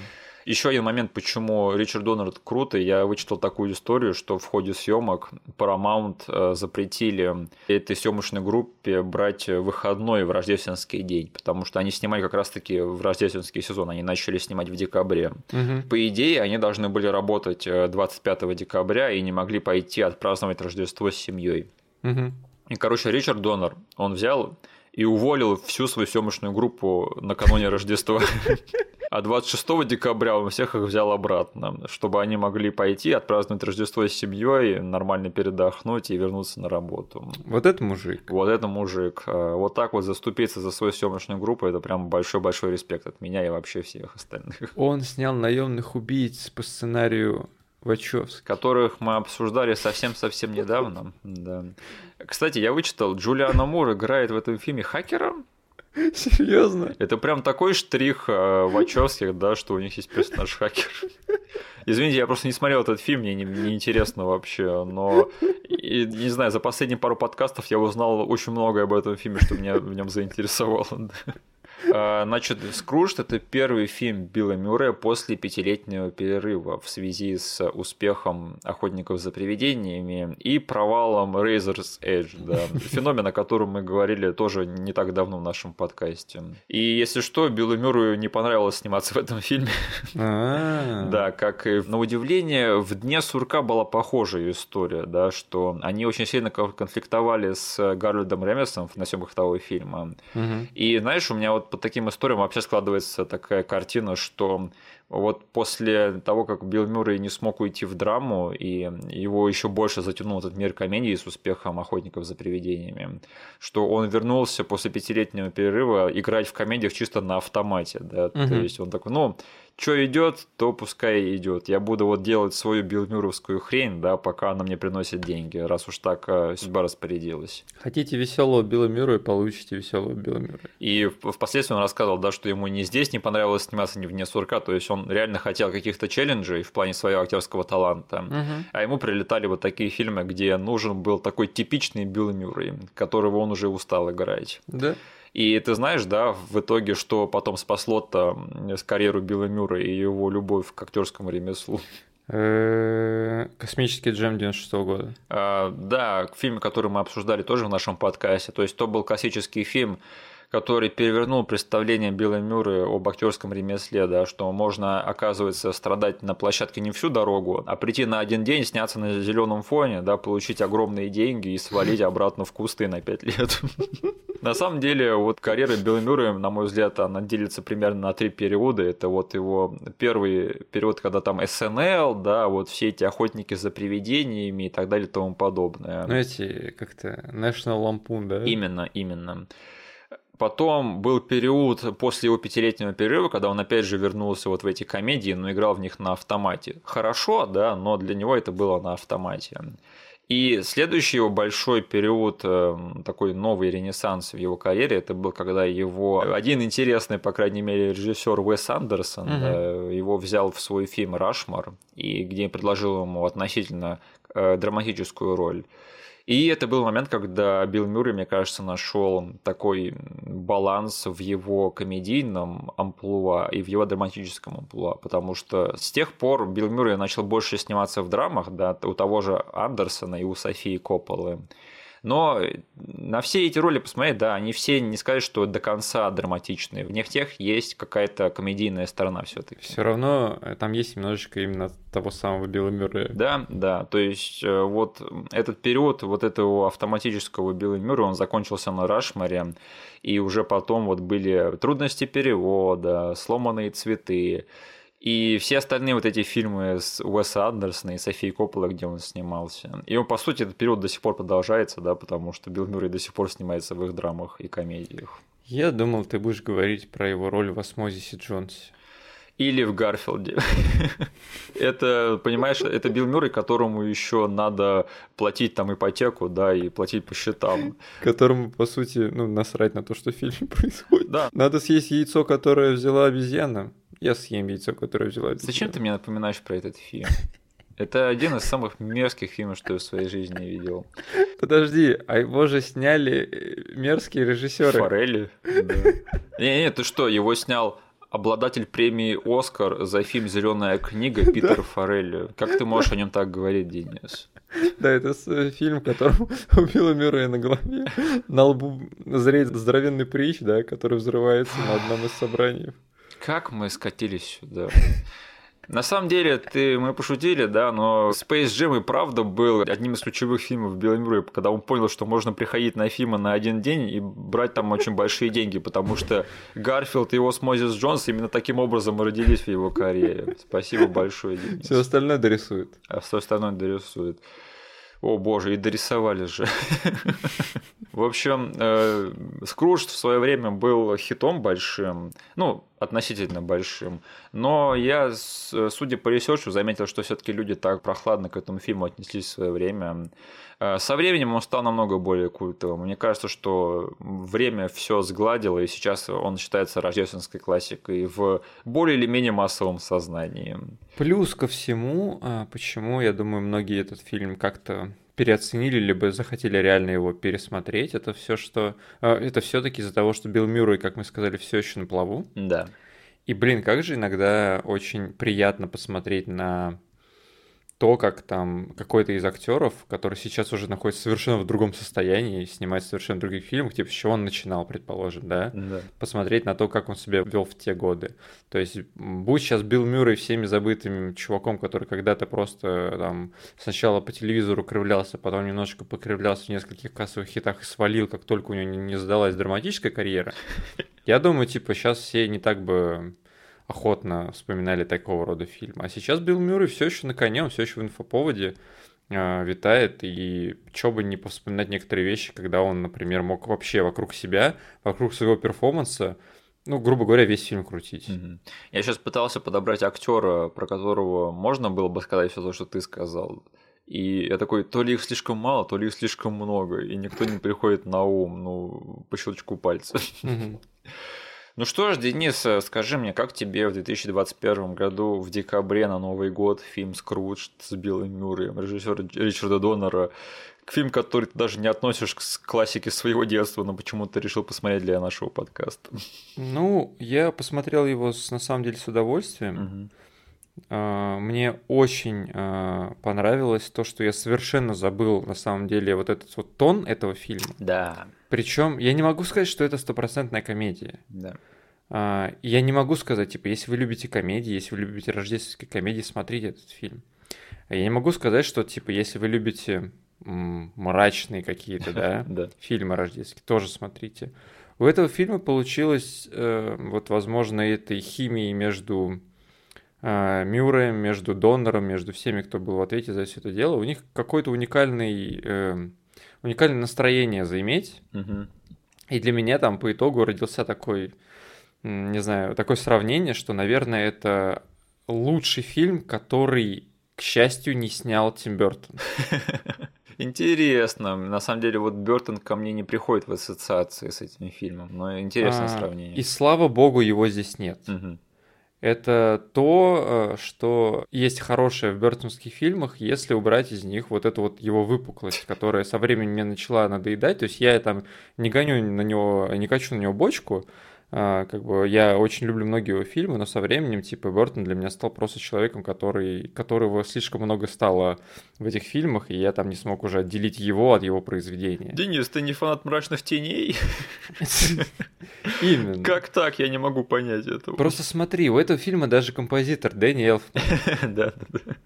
Еще один момент, почему Ричард Доннер круто, я вычитал такую историю, что в ходе съемок Paramount э, запретили этой съемочной группе брать выходной в рождественский день, потому что они снимали как раз-таки в рождественский сезон, они начали снимать в декабре. Угу. По идее, они должны были работать 25 э, декабря и не могли пойти отпраздновать Рождество с семьей. Угу. И, короче, Ричард Доннер, он взял и уволил всю свою съемочную группу накануне Рождества. А 26 декабря он всех их взял обратно, чтобы они могли пойти, отпраздновать Рождество с семьей, нормально передохнуть и вернуться на работу. Вот это мужик. Вот это мужик. А, вот так вот заступиться за свою съемочную группу, это прям большой-большой респект от меня и вообще всех остальных. Он снял наемных убийц по сценарию Вачовски. Которых мы обсуждали совсем-совсем недавно. Да. Кстати, я вычитал, Джулиана Мур играет в этом фильме хакера. Серьезно? Это прям такой штрих э, Вачовских, да, что у них есть персонаж хакер. Извините, я просто не смотрел этот фильм, мне неинтересно не вообще, но и, не знаю, за последние пару подкастов я узнал очень многое об этом фильме, что меня в нем заинтересовало. А, значит, «Скрудж» — это первый фильм Билла Мюррея после пятилетнего перерыва в связи с успехом «Охотников за привидениями» и провалом «Razor's Edge», да, феномен, о котором мы говорили тоже не так давно в нашем подкасте. И, если что, Биллу Мюррею не понравилось сниматься в этом фильме. А. Да, как и на удивление, в «Дне сурка» была похожая история, да, что они очень сильно конфликтовали с Гарльдом Ремесом на съемках того фильма. И, знаешь, у меня вот по таким историям вообще складывается такая картина, что вот после того, как Билл Мюррей не смог уйти в драму, и его еще больше затянул этот мир комедии с успехом «Охотников за привидениями», что он вернулся после пятилетнего перерыва играть в комедиях чисто на автомате, да, угу. то есть он такой, ну, что идет, то пускай идет. Я буду вот делать свою билмюровскую хрень, да, пока она мне приносит деньги, раз уж так э, судьба распорядилась. Хотите веселого Билла Мюра и получите веселого Билла Мюра. И впоследствии он рассказывал, да, что ему не здесь не понравилось сниматься, не вне сурка, то есть он реально хотел каких-то челленджей в плане своего актерского таланта, угу. а ему прилетали вот такие фильмы, где нужен был такой типичный Билл Мюррей, которого он уже устал играть. Да. И ты знаешь, да, в итоге, что потом спасло-то с карьеру Билла Мюра и его любовь к актерскому ремеслу? Э, Космический джем 96 года. А, да, фильм, который мы обсуждали тоже в нашем подкасте. То есть, то был классический фильм, который перевернул представление Билла Мюррея об актерском ремесле, да, что можно, оказывается, страдать на площадке не всю дорогу, а прийти на один день, сняться на зеленом фоне, да, получить огромные деньги и свалить обратно в кусты на пять лет. На самом деле, вот карьера Билла Мюррея, на мой взгляд, она делится примерно на три периода. Это вот его первый период, когда там СНЛ, да, вот все эти охотники за привидениями и так далее и тому подобное. Ну, эти как-то National Lampoon, да? Именно, именно. Потом был период после его пятилетнего перерыва, когда он опять же вернулся вот в эти комедии, но играл в них на автомате. Хорошо, да, но для него это было на автомате. И следующий его большой период, э, такой новый ренессанс в его карьере, это был, когда его один интересный, по крайней мере, режиссер Уэс Андерсон угу. да, его взял в свой фильм «Рашмар», и где предложил ему относительно э, драматическую роль. И это был момент, когда Билл Мюррей, мне кажется, нашел такой баланс в его комедийном амплуа и в его драматическом амплуа, потому что с тех пор Билл Мюррей начал больше сниматься в драмах, да, у того же Андерсона и у Софии Копполы. Но на все эти роли посмотреть, да, они все не сказать, что до конца драматичные. В них тех есть какая-то комедийная сторона все-таки. Все равно э, там есть немножечко именно того самого Билла Мюррея. Да, да. То есть э, вот этот период вот этого автоматического Билла Мюррея, он закончился на Рашмаре, и уже потом вот были трудности перевода, сломанные цветы. И все остальные вот эти фильмы с Уэса Андерсона и Софией Коппола, где он снимался. И он, по сути, этот период до сих пор продолжается, да, потому что Билл Мюррей до сих пор снимается в их драмах и комедиях. Я думал, ты будешь говорить про его роль в «Осмозисе Джонсе». Или в Гарфилде. это, понимаешь, это Билл Мюррей, которому еще надо платить там ипотеку, да, и платить по счетам. Которому, по сути, ну, насрать на то, что в фильме происходит. Да. Надо съесть яйцо, которое взяла обезьяна. Я съем яйцо, которое взяла. Зачем ты мне напоминаешь про этот фильм? Это один из самых мерзких фильмов, что я в своей жизни видел. Подожди, а его же сняли э, мерзкие режиссеры. Форелли. Да. Не-не, ты что, его снял обладатель премии Оскар за фильм Зеленая книга Питер Форелли. Как ты можешь о нем так говорить, Денис? Да, это э, фильм, в котором у Билла Мюррея на голове на лбу зреет здоровенный притч, да, который взрывается на одном из собраний. Как мы скатились сюда? На самом деле, ты, мы пошутили, да, но Space Jam и правда был одним из ключевых фильмов Мюррея, когда он понял, что можно приходить на фильмы на один день и брать там очень большие деньги, потому что Гарфилд и Осмозис Джонс именно таким образом родились в его карьере. Спасибо большое, Денис. Все остальное дорисует. А все остальное дорисует. О боже, и дорисовали же. В общем, э, Скрудж в свое время был хитом большим, ну, относительно большим, но я, судя по research у, заметил, что все-таки люди так прохладно к этому фильму отнеслись в свое время. Э, со временем он стал намного более культовым. Мне кажется, что время все сгладило, и сейчас он считается рождественской классикой в более или менее массовом сознании. Плюс ко всему, а, почему, я думаю, многие этот фильм как-то переоценили, либо захотели реально его пересмотреть, это все, что... А, это все-таки из-за того, что Билл Мюррей, как мы сказали, все еще на плаву. Да. И, блин, как же иногда очень приятно посмотреть на то, как там какой-то из актеров, который сейчас уже находится совершенно в другом состоянии, снимает совершенно других фильмах, типа, с чего он начинал, предположим, да? да. Посмотреть на то, как он себя вел в те годы. То есть, будь сейчас Билл Мюррей всеми забытым чуваком, который когда-то просто там сначала по телевизору кривлялся, потом немножечко покривлялся в нескольких кассовых хитах и свалил, как только у него не сдалась драматическая карьера, я думаю, типа, сейчас все не так бы охотно вспоминали такого рода фильм. А сейчас Билл Мюррей все еще на коне, он все еще в инфоповоде э, витает, и что бы не повспоминать некоторые вещи, когда он, например, мог вообще вокруг себя, вокруг своего перформанса, ну, грубо говоря, весь фильм крутить. Угу. Я сейчас пытался подобрать актера, про которого можно было бы сказать все то, что ты сказал. И я такой, то ли их слишком мало, то ли их слишком много, и никто не приходит на ум, ну, по щелчку пальца. Ну что ж, Денис, э, скажи мне, как тебе в 2021 году в декабре на Новый год фильм «Скрудж» с Биллом Мюрреем, режиссера Ричарда Доннера, фильм, который ты даже не относишь к классике своего детства, но почему-то решил посмотреть для нашего подкаста. Ну, я посмотрел его на самом деле с удовольствием. Угу. Мне очень а, понравилось то, что я совершенно забыл на самом деле вот этот вот тон этого фильма. Да. Причем я не могу сказать, что это стопроцентная комедия. Да. А, я не могу сказать, типа, если вы любите комедии, если вы любите рождественские комедии, смотрите этот фильм. Я не могу сказать, что, типа, если вы любите мрачные какие-то, да, фильмы рождественские, тоже смотрите. У этого фильма получилось, э, вот, возможно, этой химии между э, Мюрреем, между Донором, между всеми, кто был в ответе за все это дело. У них какой-то уникальный э, уникальное настроение заиметь. И для меня там по итогу родился такой, не знаю, такое сравнение, что, наверное, это лучший фильм, который, к счастью, не снял Тим Бертон. Интересно. На самом деле, вот Бертон ко мне не приходит в ассоциации с этим фильмом, но интересное а, сравнение. И слава богу, его здесь нет. Угу. Это то, э, что есть хорошее в бертонских фильмах, если убрать из них вот эту вот его выпуклость, которая со временем мне начала надоедать. То есть я там не гоню на него, не качу на него бочку, как бы я очень люблю многие его фильмы, но со временем, типа, Бертон для меня стал просто человеком, который, которого слишком много стало в этих фильмах, и я там не смог уже отделить его от его произведения. Денис, ты не фанат мрачных теней? Именно. Как так? Я не могу понять этого. Просто смотри, у этого фильма даже композитор Элфман. Да, да, да.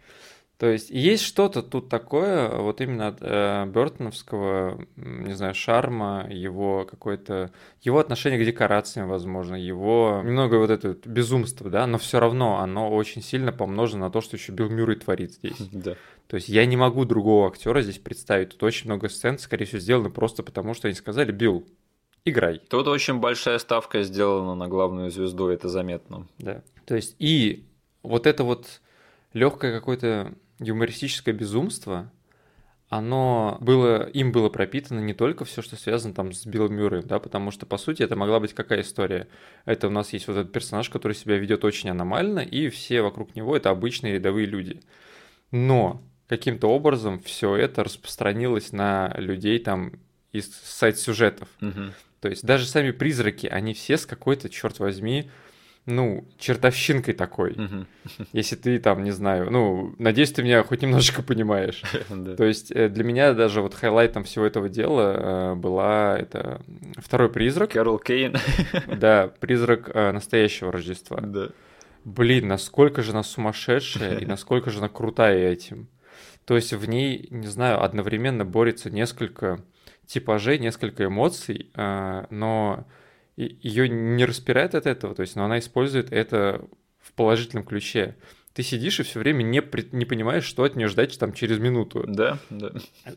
То есть есть что-то тут такое, вот именно от э, Бертоновского, не знаю, шарма, его какое-то, его отношение к декорациям, возможно, его немного вот это безумство, да, но все равно оно очень сильно помножено на то, что еще Билл Мюррей творит здесь. Да. То есть я не могу другого актера здесь представить. Тут очень много сцен, скорее всего, сделано просто потому, что они сказали, Билл, играй. Тут очень большая ставка сделана на главную звезду, это заметно. Да. То есть и вот это вот легкое какое-то юмористическое безумство, оно было, им было пропитано не только все, что связано там с Биллом Мюрреем, да, потому что, по сути, это могла быть какая история? Это у нас есть вот этот персонаж, который себя ведет очень аномально, и все вокруг него это обычные рядовые люди. Но каким-то образом все это распространилось на людей там из сайт-сюжетов. Угу. То есть даже сами призраки, они все с какой-то, черт возьми, ну, чертовщинкой такой. Угу. Если ты там, не знаю, ну, надеюсь, ты меня хоть немножечко понимаешь. То есть э, для меня даже вот хайлайтом всего этого дела э, была это второй призрак. Кэрол Кейн. Да, призрак э, настоящего Рождества. Да. Блин, насколько же она сумасшедшая и насколько же она крутая этим. То есть в ней, не знаю, одновременно борется несколько типажей, несколько эмоций, но ее не распирает от этого, то есть, но она использует это в положительном ключе ты сидишь и все время не, не понимаешь, что от нее ждать там через минуту. Да, да.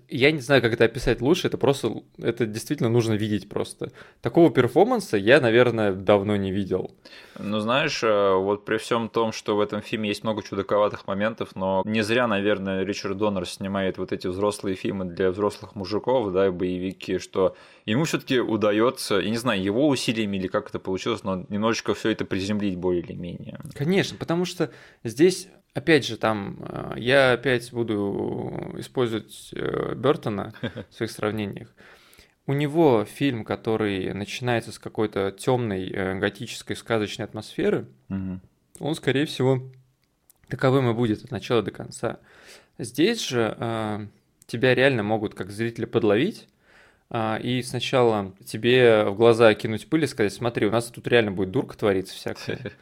Я не знаю, как это описать лучше, это просто, это действительно нужно видеть просто. Такого перформанса я, наверное, давно не видел. Ну, знаешь, э, вот при всем том, что в этом фильме есть много чудаковатых моментов, но не зря, наверное, Ричард Доннер снимает вот эти взрослые фильмы для взрослых мужиков, да, и боевики, что ему все-таки удается, я не знаю, его усилиями или как это получилось, но немножечко все это приземлить более или менее. Конечно, потому что здесь опять же, там э, я опять буду использовать э, Бертона в своих сравнениях. У него фильм, который начинается с какой-то темной э, готической сказочной атмосферы, угу. он, скорее всего, таковым и будет от начала до конца. Здесь же э, тебя реально могут как зрителя подловить, э, и сначала тебе в глаза кинуть пыль и сказать, смотри, у нас тут реально будет дурка твориться всякая.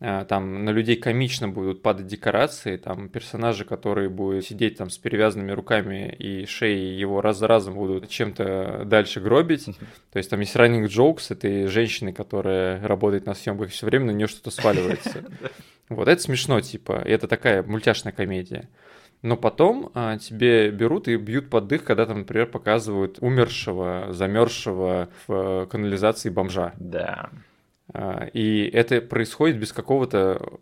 А, там на людей комично будут падать декорации, там персонажи, которые будут сидеть там с перевязанными руками и шеей его раз за разом будут чем-то дальше гробить. То есть там есть running jokes этой женщины, которая работает на съемках, все время на нее что-то сваливается. Вот это смешно, типа, и это такая мультяшная комедия. Но потом а, тебе берут и бьют под дых, когда там, например, показывают умершего, замерзшего в канализации бомжа. Да. А, и это происходит без какого-то,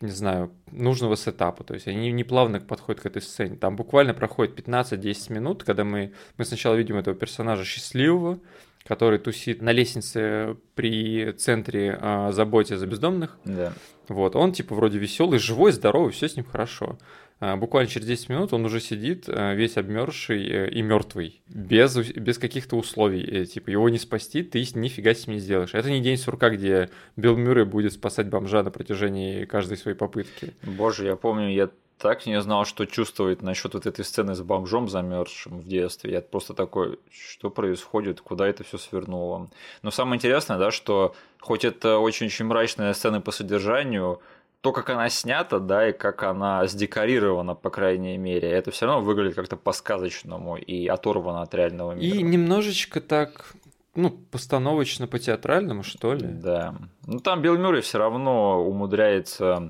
не знаю, нужного сетапа. То есть они не плавно подходят к этой сцене. Там буквально проходит 15-10 минут, когда мы, мы сначала видим этого персонажа счастливого, который тусит на лестнице при центре а, заботе за бездомных. Да. Вот, он типа вроде веселый, живой, здоровый, все с ним хорошо. А, буквально через 10 минут он уже сидит а, весь обмерзший э, и мертвый, без, без каких-то условий. Э, типа его не спасти, ты нифига с ним не сделаешь. Это не день сурка, где Билл Мюррей будет спасать бомжа на протяжении каждой своей попытки. Боже, я помню, я так не знал, что чувствовать насчет вот этой сцены с бомжом замерзшим в детстве. Я просто такой, что происходит, куда это все свернуло. Но самое интересное, да, что хоть это очень-очень мрачная сцена по содержанию, то, как она снята, да, и как она сдекорирована, по крайней мере, это все равно выглядит как-то по-сказочному и оторвано от реального мира. И немножечко так, ну, постановочно по-театральному, что ли. Да. Ну, там Билл Мюррей все равно умудряется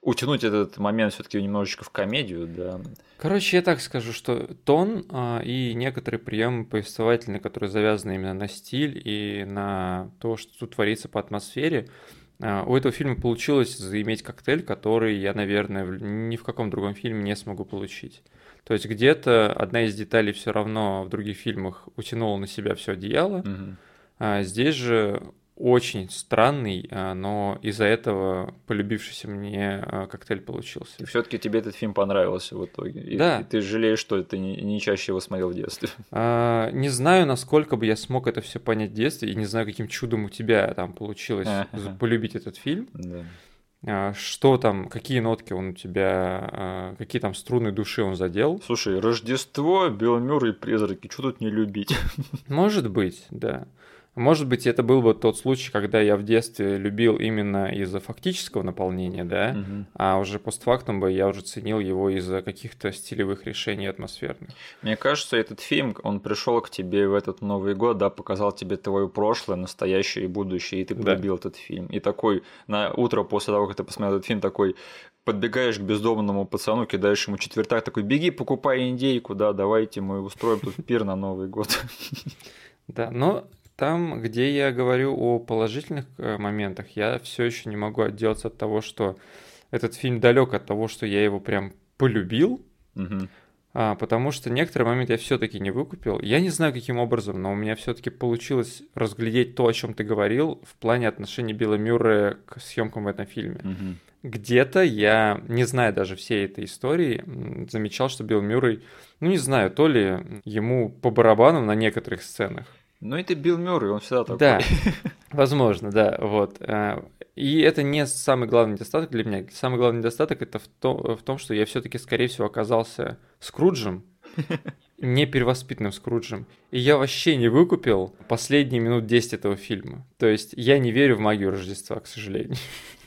утянуть этот момент все-таки немножечко в комедию, да. Короче, я так скажу, что тон а, и некоторые приемы повествовательные, которые завязаны именно на стиль и на то, что тут творится по атмосфере, у этого фильма получилось заиметь коктейль, который я, наверное, ни в каком другом фильме не смогу получить. То есть где-то одна из деталей все равно в других фильмах утянула на себя все одеяло. Мгм. А здесь же очень странный, а, но из-за этого полюбившийся мне а, коктейль получился. И все-таки тебе этот фильм понравился в итоге. И, Да. и ты жалеешь, что ты не, не чаще его смотрел в детстве. А, не знаю, насколько бы я смог это все понять в детстве, и не знаю, каким чудом у тебя там получилось полюбить этот фильм. Да. А, Что там, какие нотки он у тебя, какие там струны души он задел? Слушай, Рождество, Билл Мюррей, призраки, что тут не любить? Может быть, да. Может быть, это был бы тот случай, когда я в детстве любил именно из-за фактического наполнения, да, Мгм. а уже постфактум бы я уже ценил его из-за каких-то стилевых решений атмосферных. Мне кажется, этот фильм, он пришел к тебе в этот Новый год, да, показал тебе твое прошлое, настоящее и будущее, и ты Да. полюбил этот фильм. И такой на утро после того, как ты посмотрел этот фильм, такой подбегаешь к бездомному пацану, кидаешь ему четвертак, такой, беги, покупай индейку, да, давайте мы устроим тут пир на Новый год. Да, но там, где я говорю о положительных э, моментах, я все еще не могу отделаться от того, что этот фильм далек от того, что я его прям полюбил, Мгм. А, потому что некоторые моменты я все-таки не выкупил. Я не знаю, каким образом, но у меня все-таки получилось разглядеть то, о чем ты говорил, в плане отношения Билла Мюррея к съемкам в этом фильме. Мгм. Где-то я, не зная даже всей этой истории, замечал, что Билл Мюррей, ну не знаю, то ли ему по барабану на некоторых сценах. Ну это Билл Мюррей, он всегда такой. Да, возможно, да, вот. А, И это не самый главный недостаток для меня. Самый главный недостаток это в, то- в том, что я все-таки, скорее всего, оказался Скруджем, не перевоспитанным Скруджем. И я вообще не выкупил последние минут 10 этого фильма. То есть я не верю в магию Рождества, к сожалению.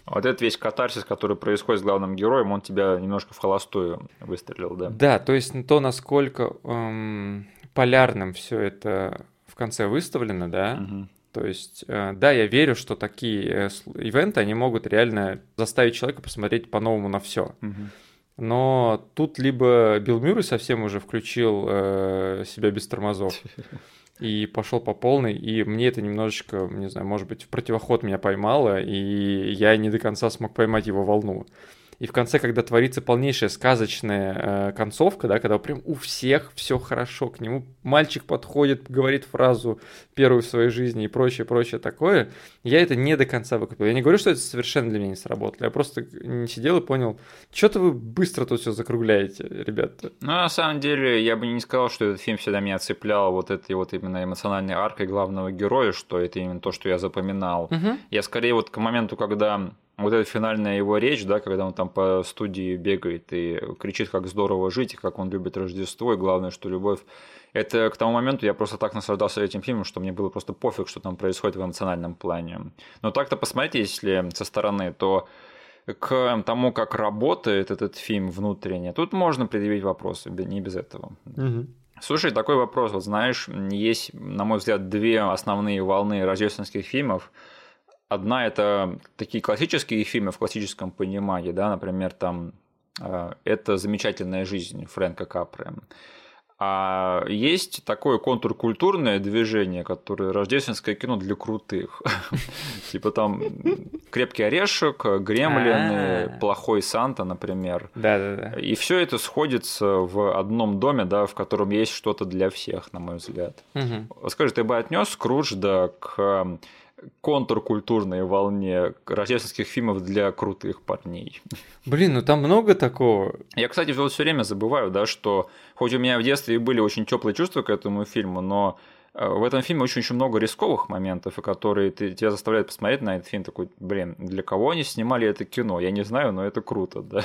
Вот этот весь катарсис, который происходит с главным героем, он тебя немножко в холостую выстрелил, да? Да, то есть то, насколько эм, полярным все это в конце выставлено, да, Мгм. То есть, э, да, я верю, что такие э, ивенты, они могут реально заставить человека посмотреть по-новому на все. Мгм. Но тут либо Билл Мюррей совсем уже включил э, себя без тормозов и пошел по полной, и мне это немножечко, не знаю, может быть, в противоход меня поймало, и я не до конца смог поймать его волну. И в конце, когда творится полнейшая сказочная э, концовка, да, когда прям у всех все хорошо, к нему мальчик подходит, говорит фразу первую в своей жизни и прочее, прочее такое, я это не до конца выкупил. Я не говорю, что это совершенно для меня не сработало. Я просто не сидел и понял, что-то вы быстро тут все закругляете, ребята. Ну, на самом деле, я бы не сказал, что этот фильм всегда меня цеплял вот этой вот именно эмоциональной аркой главного героя, что это именно то, что я запоминал. Я скорее вот к моменту, когда вот эта финальная его речь, да, когда он там по студии бегает и кричит, как здорово жить, и как он любит Рождество, и главное, что любовь. Это к тому моменту я просто так наслаждался этим фильмом, что мне было просто пофиг, что там происходит в эмоциональном плане. Но так-то посмотрите, если со стороны, то к тому, как работает этот фильм внутренне, тут можно предъявить вопросы, не без этого. Слушай, такой вопрос. Вот знаешь, есть, на мой взгляд, две основные волны рождественских фильмов. Одна это такие классические фильмы в классическом понимании, да, например, там э, это замечательная жизнь Фрэнка Капры. А есть такое контркультурное движение, которое рождественское кино для крутых. Типа там крепкий орешек, гремлины, А. плохой Санта, например. Да-да-да. И все это сходится в одном доме, да, в котором есть что-то для всех, на мой взгляд. Скажи, ты бы отнес Скрудж да, к контркультурной волне рождественских фильмов для крутых парней. Блин, ну там много такого. Я, кстати, вот все время забываю, да, что хоть у меня в детстве и были очень теплые чувства к этому фильму, но э, в этом фильме очень-очень много рисковых моментов, которые ты, тебя заставляют посмотреть на этот фильм, такой, блин, для кого они снимали это кино? Я не знаю, но это круто, да.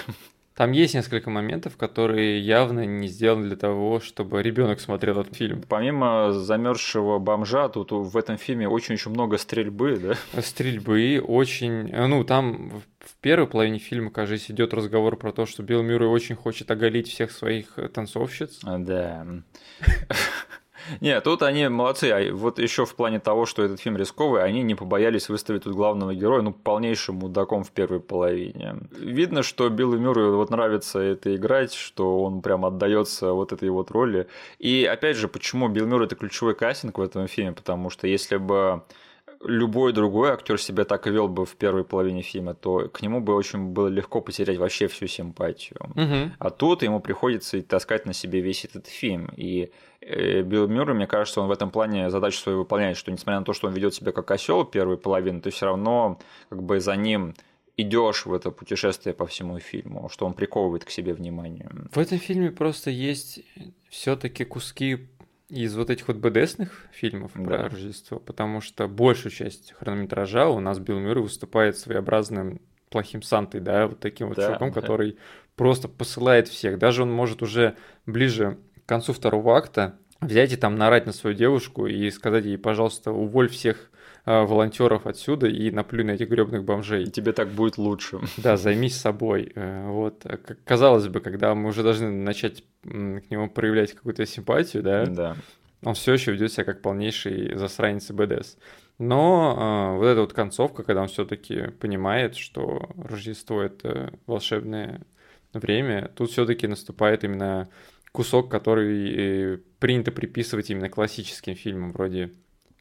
Там есть несколько моментов, которые явно не сделаны для того, чтобы ребенок смотрел этот фильм. Помимо замерзшего бомжа, тут в этом фильме очень-очень много стрельбы, да? Стрельбы очень... э, Ну, там в первой половине фильма, кажется, идет разговор про то, что Билл Мюррей очень хочет оголить всех своих э, танцовщиц. Да. Не, тут они молодцы. А вот еще в плане того, что этот фильм рисковый, они не побоялись выставить тут главного героя, ну, полнейшим мудаком в первой половине. Видно, что Биллу Мюррею вот нравится это играть, что он прям отдается вот этой вот роли. И опять же, почему Билл Мюррей это ключевой кастинг в этом фильме? Потому что если бы любой другой актер себя так вел бы в первой половине фильма, то к нему бы очень было легко потерять вообще всю симпатию. Угу. А тут ему приходится таскать на себе весь этот фильм. И э, Билл Мюррей, мне кажется, он в этом плане задачу свою выполняет, что несмотря на то, что он ведет себя как осел первой половины, ты все равно как бы за ним идешь в это путешествие по всему фильму, что он приковывает к себе внимание. В этом фильме просто есть все-таки куски из вот этих вот БДСных фильмов Да. про Рождество, потому что большую часть хронометража у нас Билл Мюррей выступает своеобразным плохим Сантой, да, вот таким вот Да, чуваком, да. который просто посылает всех. Даже он может уже ближе к концу второго акта взять и там наорать на свою девушку и сказать ей, пожалуйста, уволь всех волонтеров отсюда и наплюй на этих гребных бомжей. И тебе так будет лучше. Да, займись собой. Э, Вот. К- Казалось бы, когда мы уже должны начать к нему проявлять какую-то симпатию, да, Да. он все еще ведет себя как полнейший засранец и БДС. Но э, вот эта вот концовка, когда он все-таки понимает, что Рождество это волшебное время, тут все-таки наступает именно кусок, который э, принято приписывать именно классическим фильмам вроде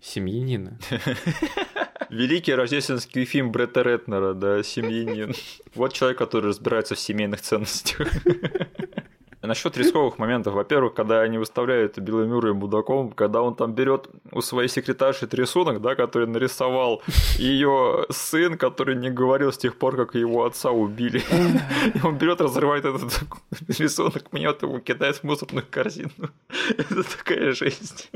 «Семьянина». Великий рождественский фильм Бретта Ретнера, да, «Семьянин». Вот человек, который разбирается в семейных ценностях. Насчет рисковых моментов. Во-первых, когда они выставляют Билла Мюррея мудаком, когда он там берет у своей секретарши этот рисунок, да, который нарисовал ее сын, который не говорил с тех пор, как его отца убили. И он берет, разрывает этот рисунок, мнет его, кидает в мусорную корзину. Это такая жесть.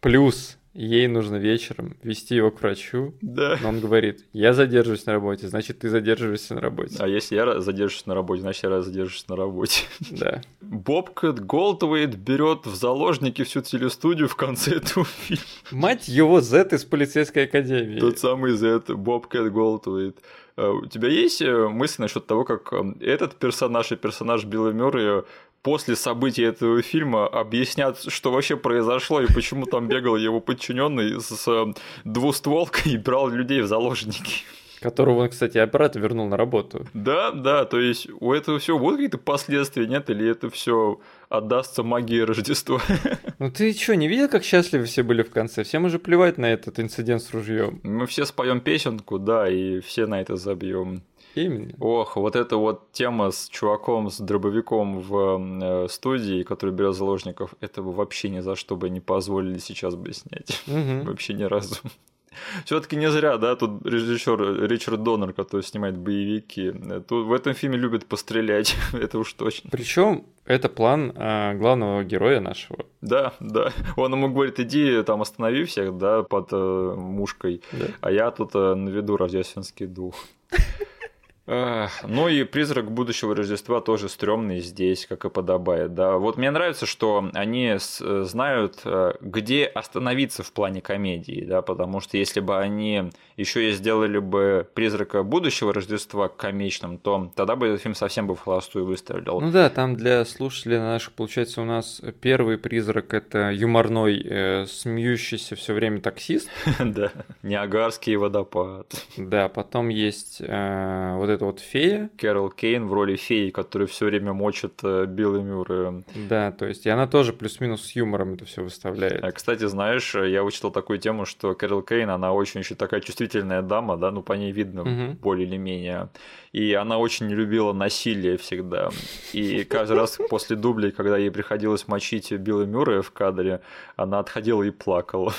Плюс ей нужно вечером вести его к врачу, Да. но он говорит, я задерживаюсь на работе, значит, ты задерживаешься на работе. А если я задержусь на работе, значит, я задержусь на работе. Да. Бобкэт Голдвейт берет в заложники всю телестудию в конце этого фильма. Мать его, Зед из полицейской академии. Тот самый Зед, Бобкэт Голдвейт. А У тебя есть э, мысли насчет того, как э, этот персонаж и персонаж Билла Мюррея после событий этого фильма объяснят, что вообще произошло и почему там бегал его подчиненный с э, двустволкой и брал людей в заложники? Которого он, кстати, обратно вернул на работу. Да, да, то есть у этого всего будут какие-то последствия, нет? Или это все отдастся магии Рождества? Ну ты что, не видел, как счастливы все были в конце? Всем уже плевать на этот инцидент с ружьем. Мы все споем песенку, да, и все на это забьем. Именно. Ох, вот эта вот тема с чуваком с дробовиком в э, студии, который берет заложников, этого вообще ни за что бы не позволили сейчас бы снять. Мгм. Вообще ни разу. Все-таки не зря, да, тут режиссер Ричард Доннер, который снимает боевики. э, Тут в этом фильме любят пострелять, это уж точно. Причем это план а, главного героя нашего. Да, да. Он ему говорит, иди там останови всех, да, под э, мушкой, Да. а я тут э, наведу рождественский дух. Ну и призрак будущего Рождества тоже стрёмный здесь, как и подобает. Да, вот мне нравится, что они э, знают, э, где остановиться в плане комедии, да, потому что если бы они еще и сделали бы призрака будущего Рождества комичным, то тогда бы этот фильм совсем бы в холостую выстрелил. Ну да, там для слушателей наших, получается, у нас первый призрак это юморной, э, смеющийся все время таксист. Да, Ниагарский водопад. Да, потом есть э, вот эта вот фея. Кэрол Кейн в роли феи, которая все время мочит э, Билла Мюррея. Да, то есть и она тоже плюс-минус с юмором это все выставляет. А, Кстати, знаешь, я вычитал такую тему, что Кэрол Кейн, она очень еще такая чувствительная дама, да, ну по ней видно Мгм. более или менее. И она очень любила насилие всегда. И каждый раз после дублей, когда ей приходилось мочить Билла Мюррея в кадре, она отходила и плакала.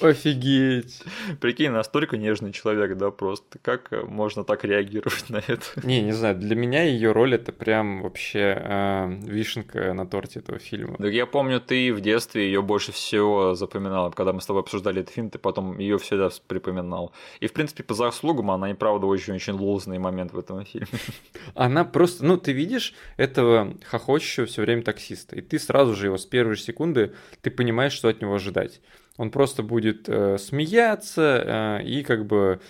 Офигеть! Прикинь, настолько нежный человек, да, просто. Как э, можно так реагировать на это? Не, не знаю, для меня ее роль это прям вообще э, вишенка на торте этого фильма. Так я помню, ты в детстве ее больше всего запоминала, когда мы с тобой обсуждали этот фильм, ты потом ее всегда припоминал. И в принципе по заслугам она и правда очень очень лузный момент в этом фильме. Она просто, ну, ты видишь этого хохочущего все время таксиста, и ты сразу же его с первой же секунды, ты понимаешь, что от него ожидать. Он просто будет э, смеяться э, и как бы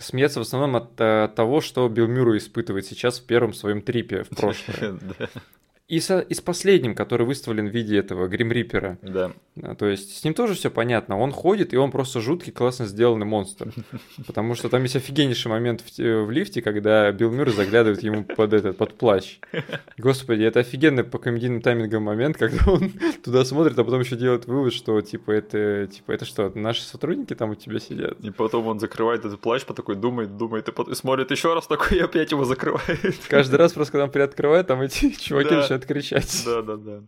смеяться в основном от, э, того, что Билл Мюррей испытывает сейчас в первом своем трипе в прошлое. И, со, и с последним, который выставлен в виде этого Грим Риппера. Да. А, то есть с ним тоже все понятно. Он ходит, и он просто жуткий, классно сделанный монстр. Потому что там есть офигеннейший момент в, в лифте, когда Билл Мюррей заглядывает ему под этот, под плащ. Господи, это офигенный по комедийным таймингам момент, когда он туда смотрит, а потом еще делает вывод, что типа это, типа это что, наши сотрудники там у тебя сидят. И потом он закрывает этот плащ, по такой думает, думает, и, потом, смотрит еще раз такой, и опять его закрывает. Каждый раз просто, когда он приоткрывает, там эти чуваки начинают кричать. Да, да, да.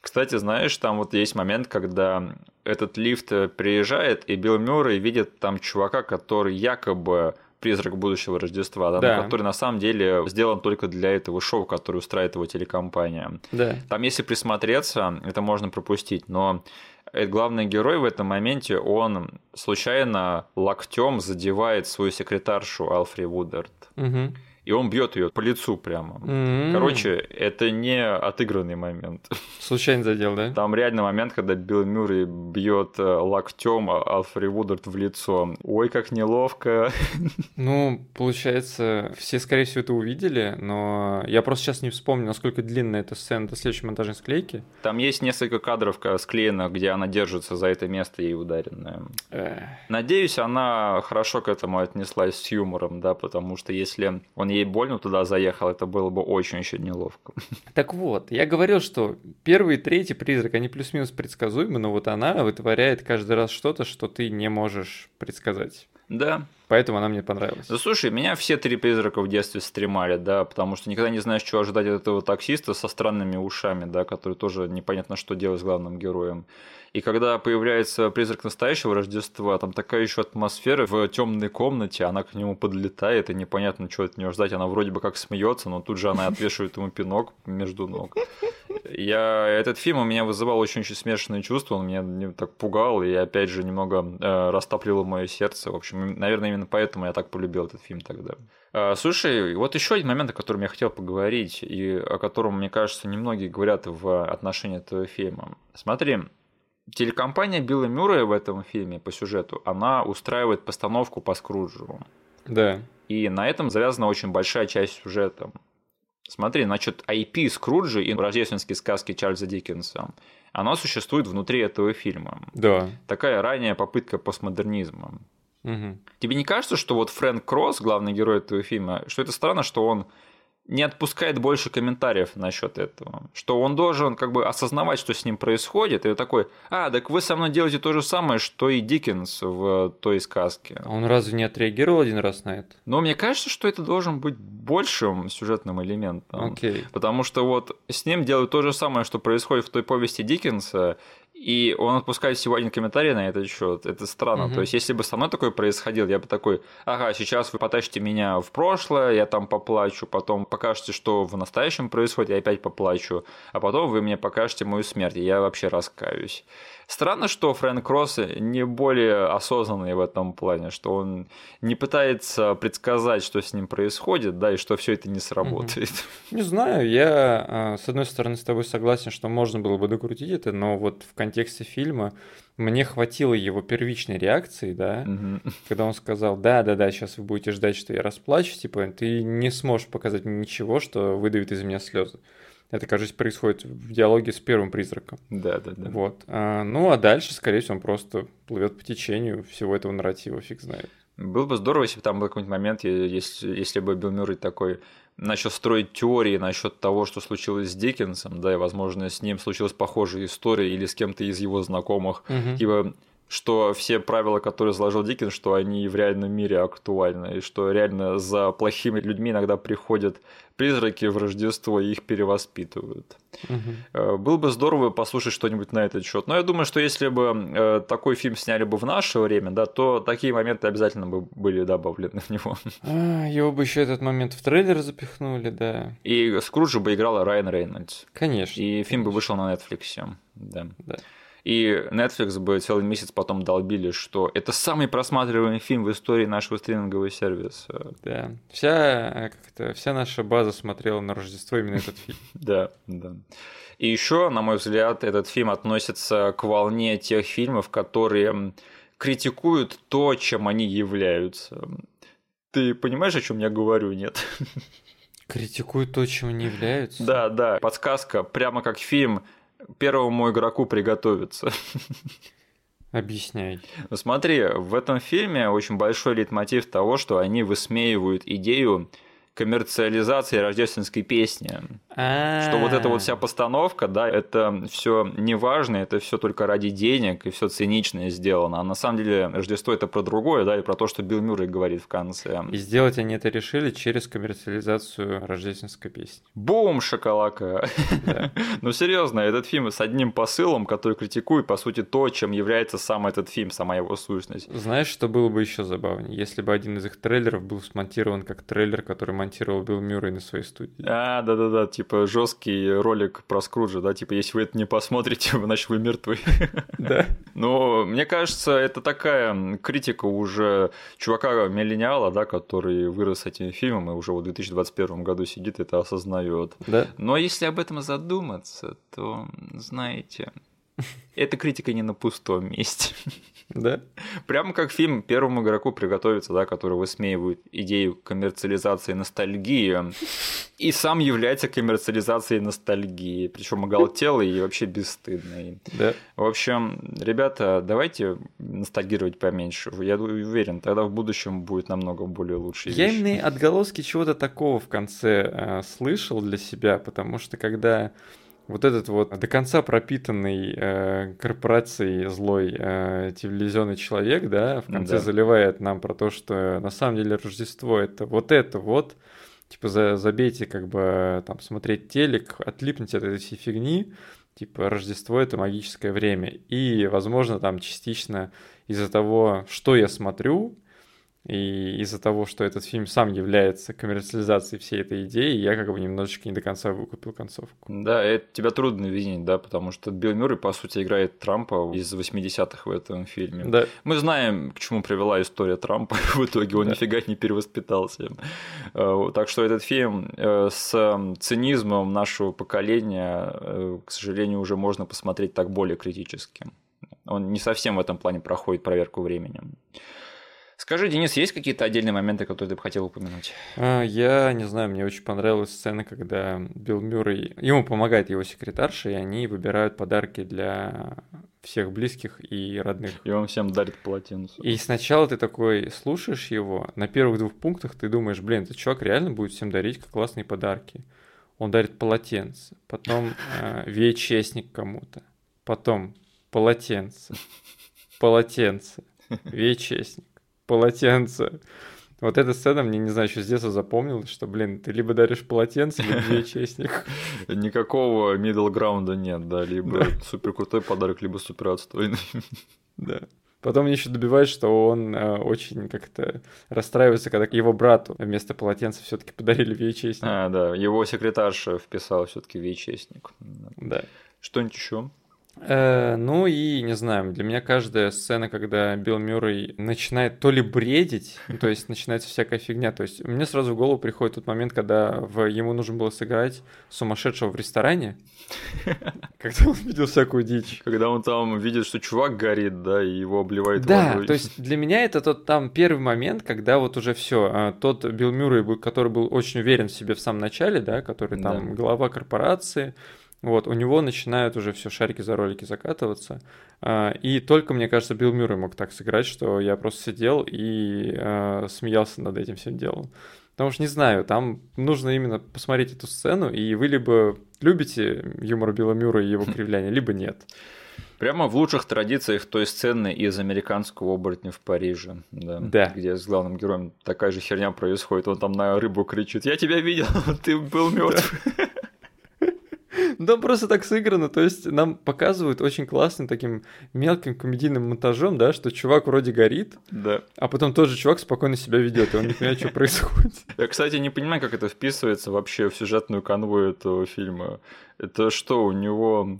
Кстати, знаешь, там вот есть момент, когда этот лифт приезжает, и Билл Мюррей видит там чувака, который якобы призрак будущего Рождества, да, да. который на самом деле сделан только для этого шоу, которое устраивает его телекомпания. Да. Там, если присмотреться, это можно пропустить, но главный герой в этом моменте, он случайно локтем задевает свою секретаршу Алфри Вудерт. Угу и он бьет ее по лицу прямо. Mm-hmm. Короче, это не отыгранный момент. Случайно задел, да? Там реальный момент, когда Билл Мюррей бьет э, локтем Алфри Вудерт в лицо. Ой, как неловко. Ну, получается, все, скорее всего, это увидели, но я просто сейчас не вспомню, насколько длинная эта сцена до следующей монтажной склейки. Там есть несколько кадров склеено, где она держится за это место ей ударенное. Надеюсь, она хорошо к этому отнеслась с юмором, да, потому что если он ей больно туда заехал, это было бы очень-очень неловко. Так вот, я говорил, что первый и третий призрак, они плюс-минус предсказуемы, но вот она вытворяет каждый раз что-то, что ты не можешь предсказать. Да. Поэтому она мне понравилась. Да слушай, меня все три призрака в детстве стремали, да, потому что никогда не знаешь, чего ожидать от этого таксиста со странными ушами, да, который тоже непонятно, что делать с главным героем. И когда появляется призрак настоящего Рождества, там такая еще атмосфера в темной комнате, она к нему подлетает, и непонятно, что от нее ждать. Она вроде бы как смеется, но тут же она отвешивает ему пинок между ног. Я, этот фильм у меня вызывал очень-очень смешанные чувства, он меня так пугал, и опять же немного э, растапливал мое сердце. В общем, наверное, именно поэтому я так полюбил этот фильм тогда. Э, слушай, вот еще один момент, о котором я хотел поговорить, и о котором, мне кажется, немногие говорят в отношении этого фильма. Смотри, телекомпания Билла Мюррея в этом фильме по сюжету, она устраивает постановку по Скруджу. Да. И на этом завязана очень большая часть сюжета. Смотри, значит, IP Скруджи и рождественские сказки Чарльза Диккенса, оно существует внутри этого фильма. Да. Такая ранняя попытка постмодернизма. Угу. Тебе не кажется, что вот Фрэнк Кросс, главный герой этого фильма, что это странно, что он не отпускает больше комментариев насчет этого. Что он должен как бы осознавать, что с ним происходит, и такой, а, так вы со мной делаете то же самое, что и Диккенс в той сказке. А он разве не отреагировал один раз на это? Но мне кажется, что это должен быть большим сюжетным элементом. Окей. Потому что вот с ним делают то же самое, что происходит в той повести Диккенса, и он отпускает всего один комментарий на этот счет. Это странно. Угу. То есть, если бы со мной такое происходило, я бы такой, ага, сейчас вы потащите меня в прошлое, я там поплачу, потом покажете, что в настоящем происходит, я опять поплачу, а потом вы мне покажете мою смерть, и я вообще раскаюсь. Странно, что Фрэнк Кросс не более осознанный в этом плане, что он не пытается предсказать, что с ним происходит, да, и что все это не сработает. Не знаю, я а, с одной стороны с тобой согласен, что можно было бы докрутить это, но вот в контексте фильма мне хватило его первичной реакции, да, угу. когда он сказал, да, да, да, сейчас вы будете ждать, что я расплачусь, типа, ты не сможешь показать мне ничего, что выдавит из меня слезы. Это, кажется, происходит в диалоге с первым призраком. Да, да, да. Вот. А, ну, а дальше, скорее всего, он просто плывет по течению всего этого нарратива, фиг знает. Было бы здорово, если бы там был какой-нибудь момент, если, если бы Билл Мюррей такой начал строить теории насчет того, что случилось с Диккенсом, да, и, возможно, с ним случилась похожая история или с кем-то из его знакомых, угу. типа что все правила, которые заложил Диккенс, что они в реальном мире актуальны, и что реально за плохими людьми иногда приходят призраки в Рождество и их перевоспитывают. Угу. Было бы здорово послушать что-нибудь на этот счет. Но я думаю, что если бы э, такой фильм сняли бы в наше время, да, то такие моменты обязательно бы были добавлены в него. А, его бы еще этот момент в трейлер запихнули, да. И Скруджа бы играла Райан Рейнольдс. Конечно. И фильм конечно. бы вышел на Netflix. Да. да. И Netflix бы целый месяц потом долбили, что это самый просматриваемый фильм в истории нашего стримингового сервиса. Да. Вся, как это, вся наша база смотрела на Рождество именно этот фильм. Да, да. И еще, на мой взгляд, этот фильм относится к волне тех фильмов, которые критикуют то, чем они являются. Ты понимаешь, о чем я говорю, нет? Критикуют то, чем не являются. Да, да. Подсказка, прямо как фильм первому игроку приготовиться. Объясняй. Ну смотри, в этом фильме очень большой лейтмотив того, что они высмеивают идею коммерциализации рождественской песни. Что вот эта вот вся постановка, да, это все не важно, это все только ради денег и все цинично сделано. А на самом деле Рождество это про другое, да, и про то, что Билл Мюррей говорит в конце. И сделать они это решили через коммерциализацию рождественской песни. Бум, шоколака. Ну серьезно, этот фильм с одним посылом, который критикует, по сути, то, чем является сам этот фильм, сама его сущность. Знаешь, что было бы еще забавнее, если бы один из их трейлеров был смонтирован как трейлер, который монтировал Билл Мюррей на своей студии. А, да-да-да, типа жесткий ролик про Скруджа, да, типа если вы это не посмотрите, значит вы мертвы. Да. Но мне кажется, это такая критика уже чувака-миллениала, да, который вырос с этим фильмом и уже в 2021 году сидит и это осознает. Да. Но если об этом задуматься, то, знаете, эта критика не на пустом месте. Да. Прямо как фильм первому игроку приготовиться, да, который высмеивает идею коммерциализации ностальгии и сам является коммерциализацией ностальгии, причем оголтелый и вообще бесстыдный. Да. В общем, ребята, давайте ностальгировать поменьше. Я уверен, тогда в будущем будет намного более лучше. Я именно отголоски чего-то такого в конце э, слышал для себя, потому что когда вот этот вот до конца пропитанный э, корпорацией злой э, телевизионный человек, да, в конце Да. заливает нам про то, что на самом деле Рождество это вот это вот, типа за, забейте как бы там смотреть телек, отлипните от этой всей фигни, типа Рождество это магическое время. И, возможно, там частично из-за того, что я смотрю, и из-за того, что этот фильм сам является коммерциализацией всей этой идеи, я как бы немножечко не до конца выкупил концовку. Да, это тебя трудно винить, да, потому что Билл Мюррей, по сути, играет Трампа из 80-х в этом фильме. Да, Мы знаем, к чему привела история Трампа. В итоге он Да. нифига не перевоспитался. Э, Так что этот фильм э, с цинизмом нашего поколения, э, к сожалению, уже можно посмотреть так более критически. Он не совсем в этом плане проходит проверку временем. Скажи, Денис, есть какие-то отдельные моменты, которые ты бы хотел упомянуть? А, Я не знаю, мне очень понравилась сцена, когда Билл Мюррей, ему помогает его секретарша, и они выбирают подарки для всех близких и родных. И он всем дарит полотенце. И сначала ты такой слушаешь его, на первых двух пунктах ты думаешь, блин, этот чувак реально будет всем дарить как классные подарки. Он дарит полотенце, потом э, VHS-ник кому-то, потом полотенце, полотенце, VHS-ник, полотенце. Вот эта сцена мне, не знаю, еще с детства запомнилась, что, блин, ты либо даришь полотенце, либо VHS-ник. Никакого middle граунда нет, да, либо супер крутой подарок, либо супер отстойный. Да. Потом мне еще добивает, что он э, очень как-то расстраивается, когда его брату вместо полотенца все-таки подарили VHS. А, да, его секретарша вписала все-таки вичестник. Да. Что-нибудь еще? Э, ну и не знаю, для меня каждая сцена, когда Билл Мюррей начинает то ли бредить, ну, то есть начинается всякая фигня. То есть мне сразу в голову приходит тот момент, когда в, ему нужно было сыграть сумасшедшего в ресторане, когда он видел всякую дичь. Когда он там видит, что чувак горит, да, и его обливает Да, водой. то есть для меня это тот там первый момент, когда вот уже все, тот Билл Мюррей, который был очень уверен в себе в самом начале, да, который там Да. глава корпорации, вот, у него начинают уже все шарики за ролики закатываться. А, И только, мне кажется, Билл Мюррей мог так сыграть, что я просто сидел и а, смеялся над этим всем делом. Потому что, не знаю, там нужно именно посмотреть эту сцену, и вы либо любите юмор Билла Мюррея и его кривляние, либо нет. Прямо в лучших традициях той сцены из американского оборотня в Париже, да, Да. где с главным героем такая же херня происходит. Он там на рыбу кричит: Я тебя видел, ты был мертв. Да, просто так сыграно, то есть нам показывают очень классным таким мелким комедийным монтажом, да, что чувак вроде горит, Да. а потом тот же чувак спокойно себя ведет, и он не понимает, что происходит. Я, кстати, не понимаю, как это вписывается вообще в сюжетную канву этого фильма. Это что, у него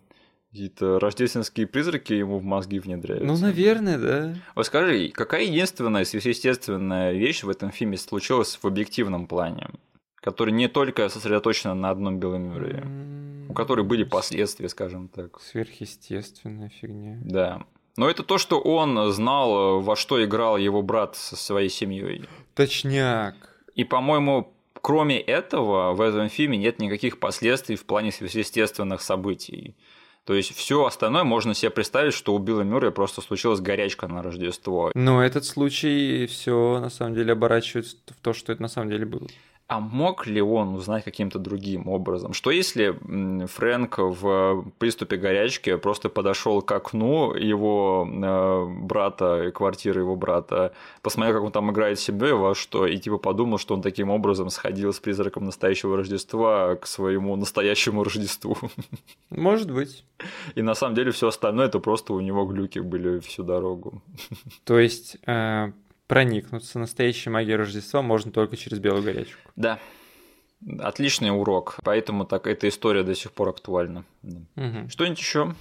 какие-то рождественские призраки ему в мозги внедряются? Ну, наверное, да. Вот скажи, какая единственная сверхъестественная вещь в этом фильме случилась в объективном плане, которая не только сосредоточена на одном Белом Мюррее, у которой были последствия, скажем так. Сверхъестественная фигня. Да. Но это то, что он знал, во что играл его брат со своей семьей. Точняк. И, по-моему, кроме этого, в этом фильме нет никаких последствий в плане сверхъестественных событий. То есть все остальное можно себе представить, что у Билла Мюррея просто случилась горячка на Рождество. Но этот случай все на самом деле оборачивается в то, что это на самом деле было. А мог ли он узнать каким-то другим образом? Что если Фрэнк в приступе горячки просто подошел к окну его э, брата, квартиры его брата, посмотрел, как он там играет семьей во что, и типа подумал, что он таким образом сходил с призраком настоящего Рождества к своему настоящему Рождеству? Может быть. И на самом деле все остальное это просто у него глюки были всю дорогу. То есть э, проникнуться настоящей магией Рождества можно только через белую горячку. Да. Отличный урок, поэтому так эта история до сих пор актуальна. Угу. Что-нибудь еще?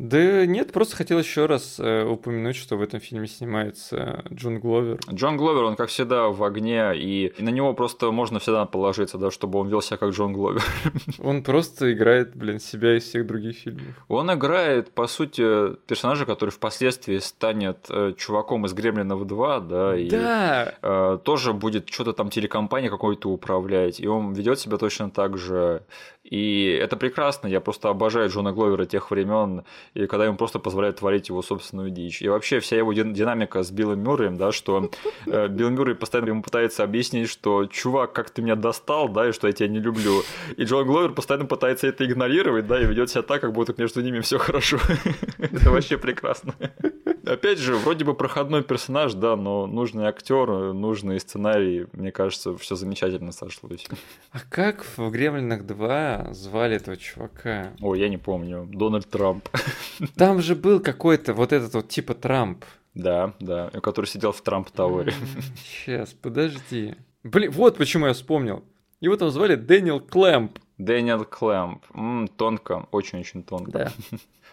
Да нет, просто хотел еще раз э, упомянуть, что в этом фильме снимается Джон Гловер. Джон Гловер, он как всегда в огне, и на него просто можно всегда положиться, да, чтобы он вел себя как Джон Гловер. Он просто играет, блин, себя из всех других фильмов. Он играет, по сути, персонажа, который впоследствии станет э, чуваком из Гремлинов 2, да, и Да, э, тоже будет что-то там телекомпания какой-то управлять, и он ведет себя точно так же. И это прекрасно, я просто обожаю Джона Гловера тех времен, и когда ему просто позволяют творить его собственную дичь. И вообще вся его дин- динамика с Биллом Мюрреем, да, что э, Билл Мюррей постоянно ему пытается объяснить, что чувак, как ты меня достал, да, и что я тебя не люблю. И Джон Гловер постоянно пытается это игнорировать, да, и ведет себя так, как будто между ними все хорошо. Это вообще прекрасно. Опять же, вроде бы проходной персонаж, да, но нужный актер, нужный сценарий, мне кажется, все замечательно сошлось. а как в Гремлинах 2 звали этого чувака? Ой, я не помню. Дональд Трамп. Там же был какой-то вот этот вот типа Трамп. Да, да, который сидел в Трамп Тауэре. Сейчас, подожди. Блин, вот почему я вспомнил. Его там звали Дэниел Клэмп. Дэниел Клэмп. М, тонко, очень-очень тонко. Да.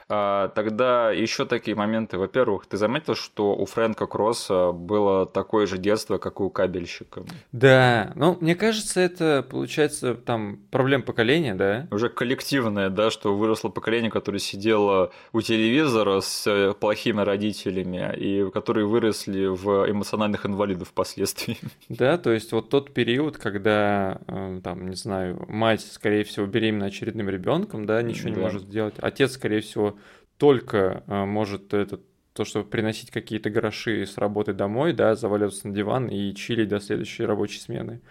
А, тогда еще такие моменты. Во-первых, ты заметил, что у Фрэнка Кросса было такое же детство, как и у кабельщика? Да, ну, мне кажется, это, получается, там, проблем поколения, да? Уже коллективное, да, что выросло поколение, которое сидело у телевизора с э, плохими родителями, и которые выросли в эмоциональных инвалидов впоследствии. Да, то есть вот тот период, когда, э, там, не знаю, мать, скорее всего, беременна очередным ребенком, да, ничего не Да. может сделать. Отец, скорее всего, только э, может это то, чтобы приносить какие-то гроши с работы домой, да, заваливаться на диван и чилить до следующей рабочей смены.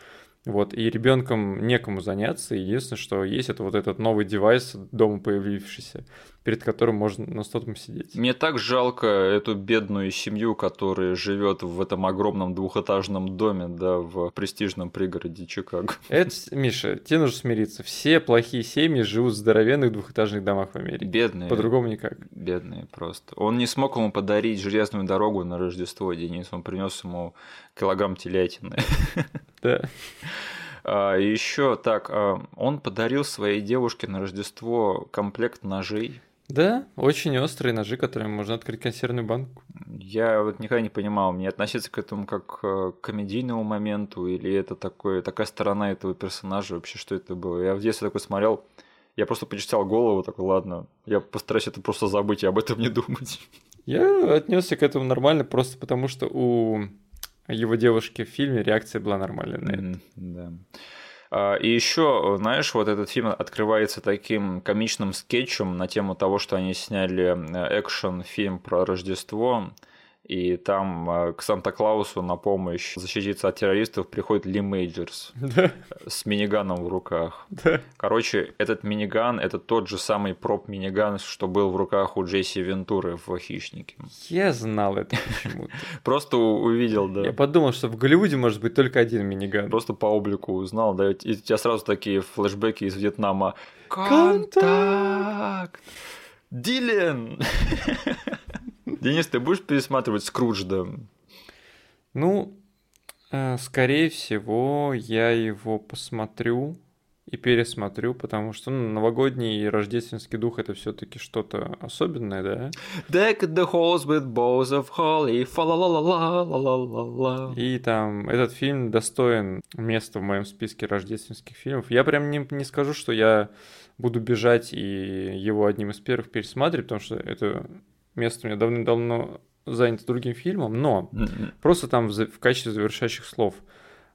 Вот, и ребенком некому заняться. Единственное, что есть, это вот этот новый девайс дома появившийся, перед которым можно на стотом сидеть. Мне так жалко эту бедную семью, которая живет в этом огромном двухэтажном доме, да, в престижном пригороде Чикаго. Это, Миша, тебе нужно смириться. Все плохие семьи живут в здоровенных двухэтажных домах в Америке. Бедные. По-другому никак. Бедные просто. Он не смог ему подарить железную дорогу на Рождество, Денис. Он принес ему килограмм телятины. Да. А, еще так, а, он подарил своей девушке на Рождество комплект ножей. Да, очень острые ножи, которыми можно открыть консервную банку. Я вот никогда не понимал, мне относиться к этому как э, к комедийному моменту, или это такое, такая сторона этого персонажа, вообще что это было. Я в детстве такой смотрел, я просто почистил голову, такой, ладно, я постараюсь это просто забыть и об этом не думать. Я отнесся к этому нормально, просто потому что у его девушки в фильме реакция была нормальная на это. Да. А, И еще, знаешь, вот этот фильм открывается таким комичным скетчем на тему того, что они сняли э, экшен-фильм про Рождество, и там э, к Санта-Клаусу на помощь защититься от террористов приходит Ли Мейджерс Да, с миниганом в руках. да. Короче, этот миниган – это тот же самый prop-миниган, что был в руках у Джесси Вентуры в «Хищнике». Я знал это почему-то. Просто увидел, да. Я подумал, что в Голливуде может быть только один миниган. Просто по облику узнал, да, и у тебя сразу такие флешбеки из Вьетнама. Контакт! Дилен! Денис, ты будешь пересматривать Скруджда? Ну, э, скорее всего, я его посмотрю и пересмотрю, потому что ну, новогодний и рождественский дух это все-таки что-то особенное, да? Deck the halls with bows of holly, -la -la -la И там этот фильм достоин места в моем списке рождественских фильмов. Я прям не, не скажу, что я буду бежать и его одним из первых пересматривать, потому что это место у меня давным-давно занято другим фильмом, но просто там в, в качестве завершающих слов.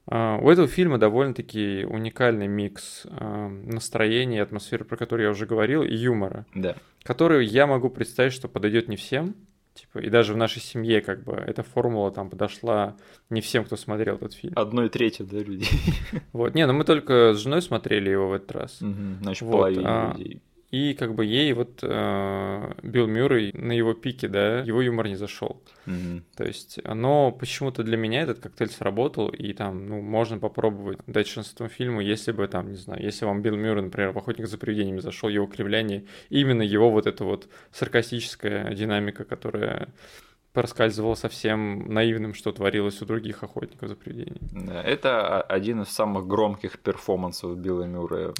А, у этого фильма довольно-таки уникальный микс а, настроения, атмосферы, про которую я уже говорил, и юмора. Да. Который я могу представить, что подойдет не всем. Типа, и даже в нашей семье, как бы, эта формула там подошла не всем, кто смотрел этот фильм. Одной трети, да, людей. Вот, не, ну мы только с женой смотрели его в этот раз. Угу, значит, вот, половине а, людей. И как бы ей вот э, Билл Мюррей на его пике, да, его юмор не зашел. Mm-hmm. То есть, но почему-то для меня этот коктейль сработал, и там, ну, можно попробовать дать шанс этому фильму, если бы там, не знаю, если вам Билл Мюррей, например, в «Охотник за привидениями» зашел его кривляние, именно его вот эта вот саркастическая динамика, которая проскальзывал совсем наивным, что творилось у других охотников за привидениями. Да, это один из самых громких перформансов Билла Мюррея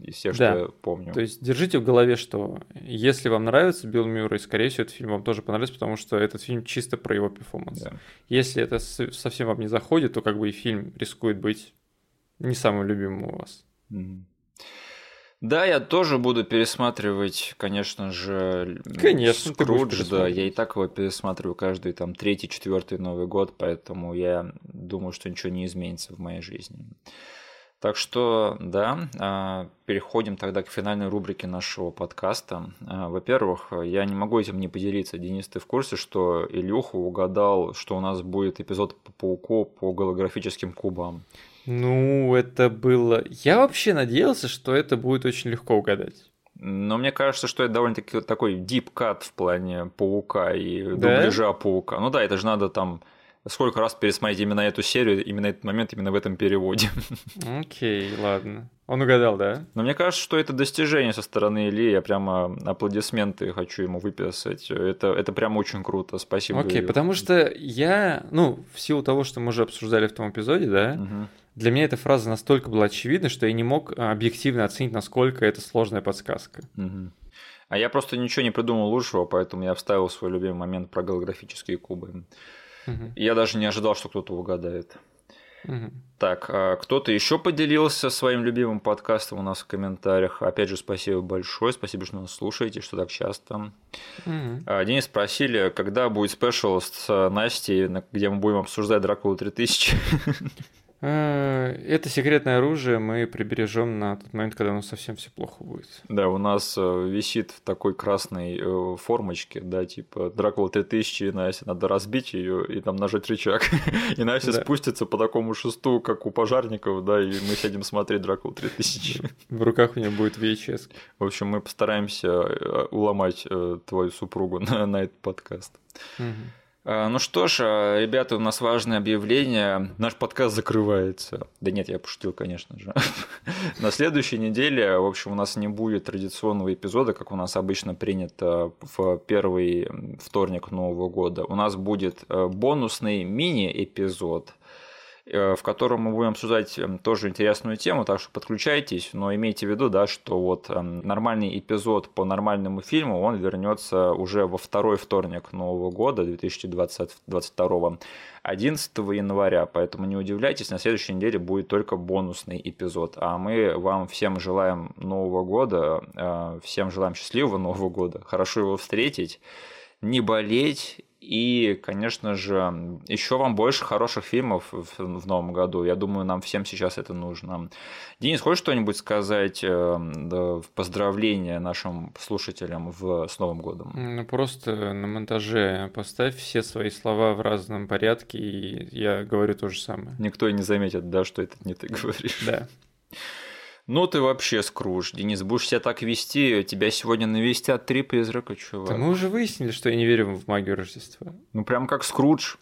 из всех, да. что я помню. То есть держите в голове, что если вам нравится Билл Мюррей, скорее всего, этот фильм вам тоже понравится, потому что этот фильм чисто про его перформанс. Да. Если это совсем вам не заходит, то как бы и фильм рискует быть не самым любимым у вас. Mm-hmm. Да, я тоже буду пересматривать, конечно же, конечно, Скрудж, да, я и так его пересматриваю каждый там третий, четвертый Новый год, поэтому я думаю, что ничего не изменится в моей жизни. Так что, да, а, переходим тогда к финальной рубрике нашего подкаста. А, во-первых, я не могу этим не поделиться. Денис, ты в курсе, что Илюха угадал, что у нас будет эпизод по пауку по голографическим кубам? Ну, это было... Я вообще надеялся, что это будет очень легко угадать. Но мне кажется, что это довольно-таки такой cut в плане паука и да? дубляжа паука. Ну да, это же надо там сколько раз пересмотреть именно эту серию, именно этот момент, именно в этом переводе. Окей, okay, ладно. Он угадал, да? Но мне кажется, что это достижение со стороны Ильи. Я прямо аплодисменты хочу ему выписать. Это, это прям очень круто. Спасибо. Окей, okay, потому что я, ну, в силу того, что мы уже обсуждали в том эпизоде, да, угу. Для меня эта фраза настолько была очевидна, что я не мог а, объективно оценить, насколько это сложная подсказка. Угу. А я просто ничего не придумал лучшего, поэтому я вставил свой любимый момент про голографические кубы. Угу. Я даже не ожидал, что кто-то угадает. Угу. Так, а кто-то еще поделился своим любимым подкастом у нас в комментариях. Опять же, спасибо большое, спасибо, что нас слушаете, что так часто. Угу. Денис спросили, когда будет спешл с Настей, где мы будем обсуждать Дракулу 3000. Э, это секретное оружие мы прибережем на тот момент, когда у нас совсем все плохо будет. Да, у нас э, висит в такой красной э, формочке, да, типа Дракула 3000, и Настя, надо разбить ее и там нажать рычаг. И Настя да. спустится по такому шесту, как у пожарников, да, и мы сядем смотреть Дракулу 3000. В руках у нее будет VHS. В общем, мы постараемся уломать твою супругу на, на этот подкаст. Угу. А, ну что ж, а, ребята, у нас важное объявление. Наш подкаст закрывается. Да нет, я пошутил, конечно же. На следующей неделе, в общем, у нас не будет традиционного эпизода, как у нас обычно принято в первый вторник Нового года. У нас будет э, бонусный мини-эпизод Э, в котором мы будем обсуждать эм, тоже интересную тему, так что подключайтесь, но имейте в виду, да, что вот эм, нормальный эпизод по нормальному фильму, он вернется уже во второй вторник Нового года 2022 11 января, поэтому не удивляйтесь, на следующей неделе будет только бонусный эпизод, а мы вам всем желаем Нового года, э, всем желаем счастливого Нового года, хорошо его встретить, не болеть и, конечно же, еще вам больше хороших фильмов в, новом году. Я думаю, нам всем сейчас это нужно. Денис, хочешь что-нибудь сказать э, в поздравление нашим слушателям в, с Новым годом? Ну, просто на монтаже поставь все свои слова в разном порядке, и я говорю то же самое. Никто и не заметит, да, что это не ты говоришь. Да. Ну ты вообще скруж, Денис, будешь себя так вести, тебя сегодня навестят три призрака, чувак. Да мы уже выяснили, что я не верю в магию Рождества. Ну прям как Скрудж.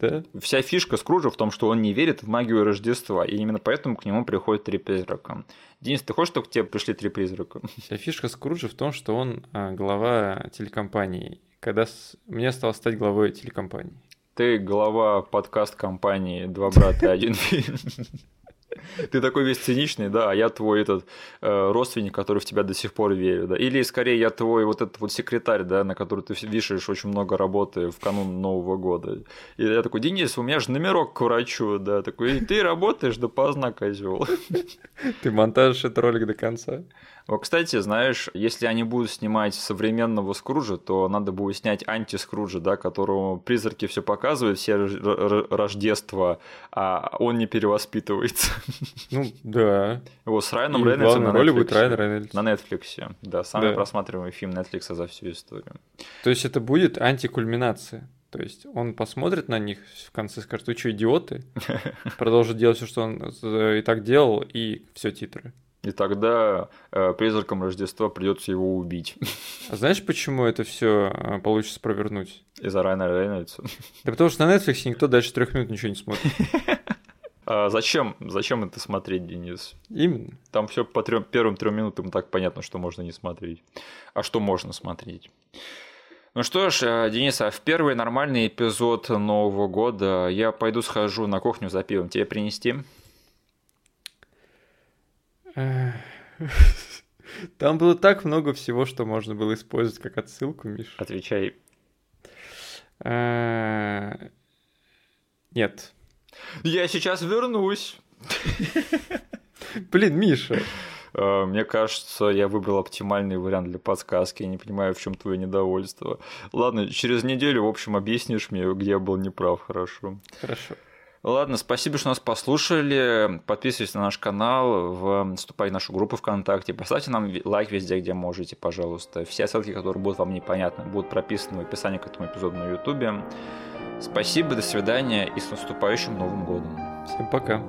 Да? Вся фишка Скруджа в том, что он не верит в магию Рождества, и именно поэтому к нему приходят три призрака. Денис, ты хочешь, чтобы к тебе пришли три призрака? Вся фишка Скруджа в том, что он а, глава телекомпании. Когда с... мне стал стать главой телекомпании. Ты глава подкаст компании «Два брата, один фильм». Ты такой весь циничный, да, а я твой этот э, родственник, который в тебя до сих пор верит, да. Или скорее я твой вот этот вот секретарь, да, на который ты вешаешь очень много работы в канун Нового года. И я такой, Денис, у меня же номерок к врачу, да, такой, и ты работаешь допоздна, козел. Ты монтажишь этот ролик до конца. Вот, кстати, знаешь, если они будут снимать современного Скруджа, то надо будет снять анти-Скруджа, да, которому призраки все показывают, все рождества, а он не перевоспитывается. Ну, да. Его с Райаном Рейнольдсом на будет Райан Рейнольдс. На Netflix. Да, самый да. просматриваемый фильм Netflix за всю историю. То есть это будет антикульминация? То есть он посмотрит на них в конце скажет, вы что, идиоты? Продолжит делать все, что он и так делал, и все титры. И тогда э, призраком Рождества придется его убить. А знаешь, почему это все э, получится провернуть? Из-за Райана Рейнольдса. Да потому что на Netflix никто дальше трех минут ничего не смотрит. А зачем? Зачем это смотреть, Денис? Именно. Там все по трем, первым трем минутам так понятно, что можно не смотреть. А что можно смотреть? Ну что ж, э, Денис, а в первый нормальный эпизод Нового года я пойду схожу на кухню за пивом. Тебе принести? Там было так много всего, что можно было использовать как отсылку, Миш. Отвечай. Э, нет. Я сейчас вернусь. Блин, Миша. Э, мне кажется, я выбрал оптимальный вариант для подсказки. Я не понимаю, в чем твое недовольство. Ладно, через неделю, в общем, объяснишь мне, где я был неправ, хорошо. Хорошо. Ладно, спасибо, что нас послушали. Подписывайтесь на наш канал, вступайте в нашу группу ВКонтакте, поставьте нам лайк везде, где можете, пожалуйста. Все ссылки, которые будут вам непонятны, будут прописаны в описании к этому эпизоду на YouTube. Спасибо, до свидания и с наступающим Новым годом. Всем пока.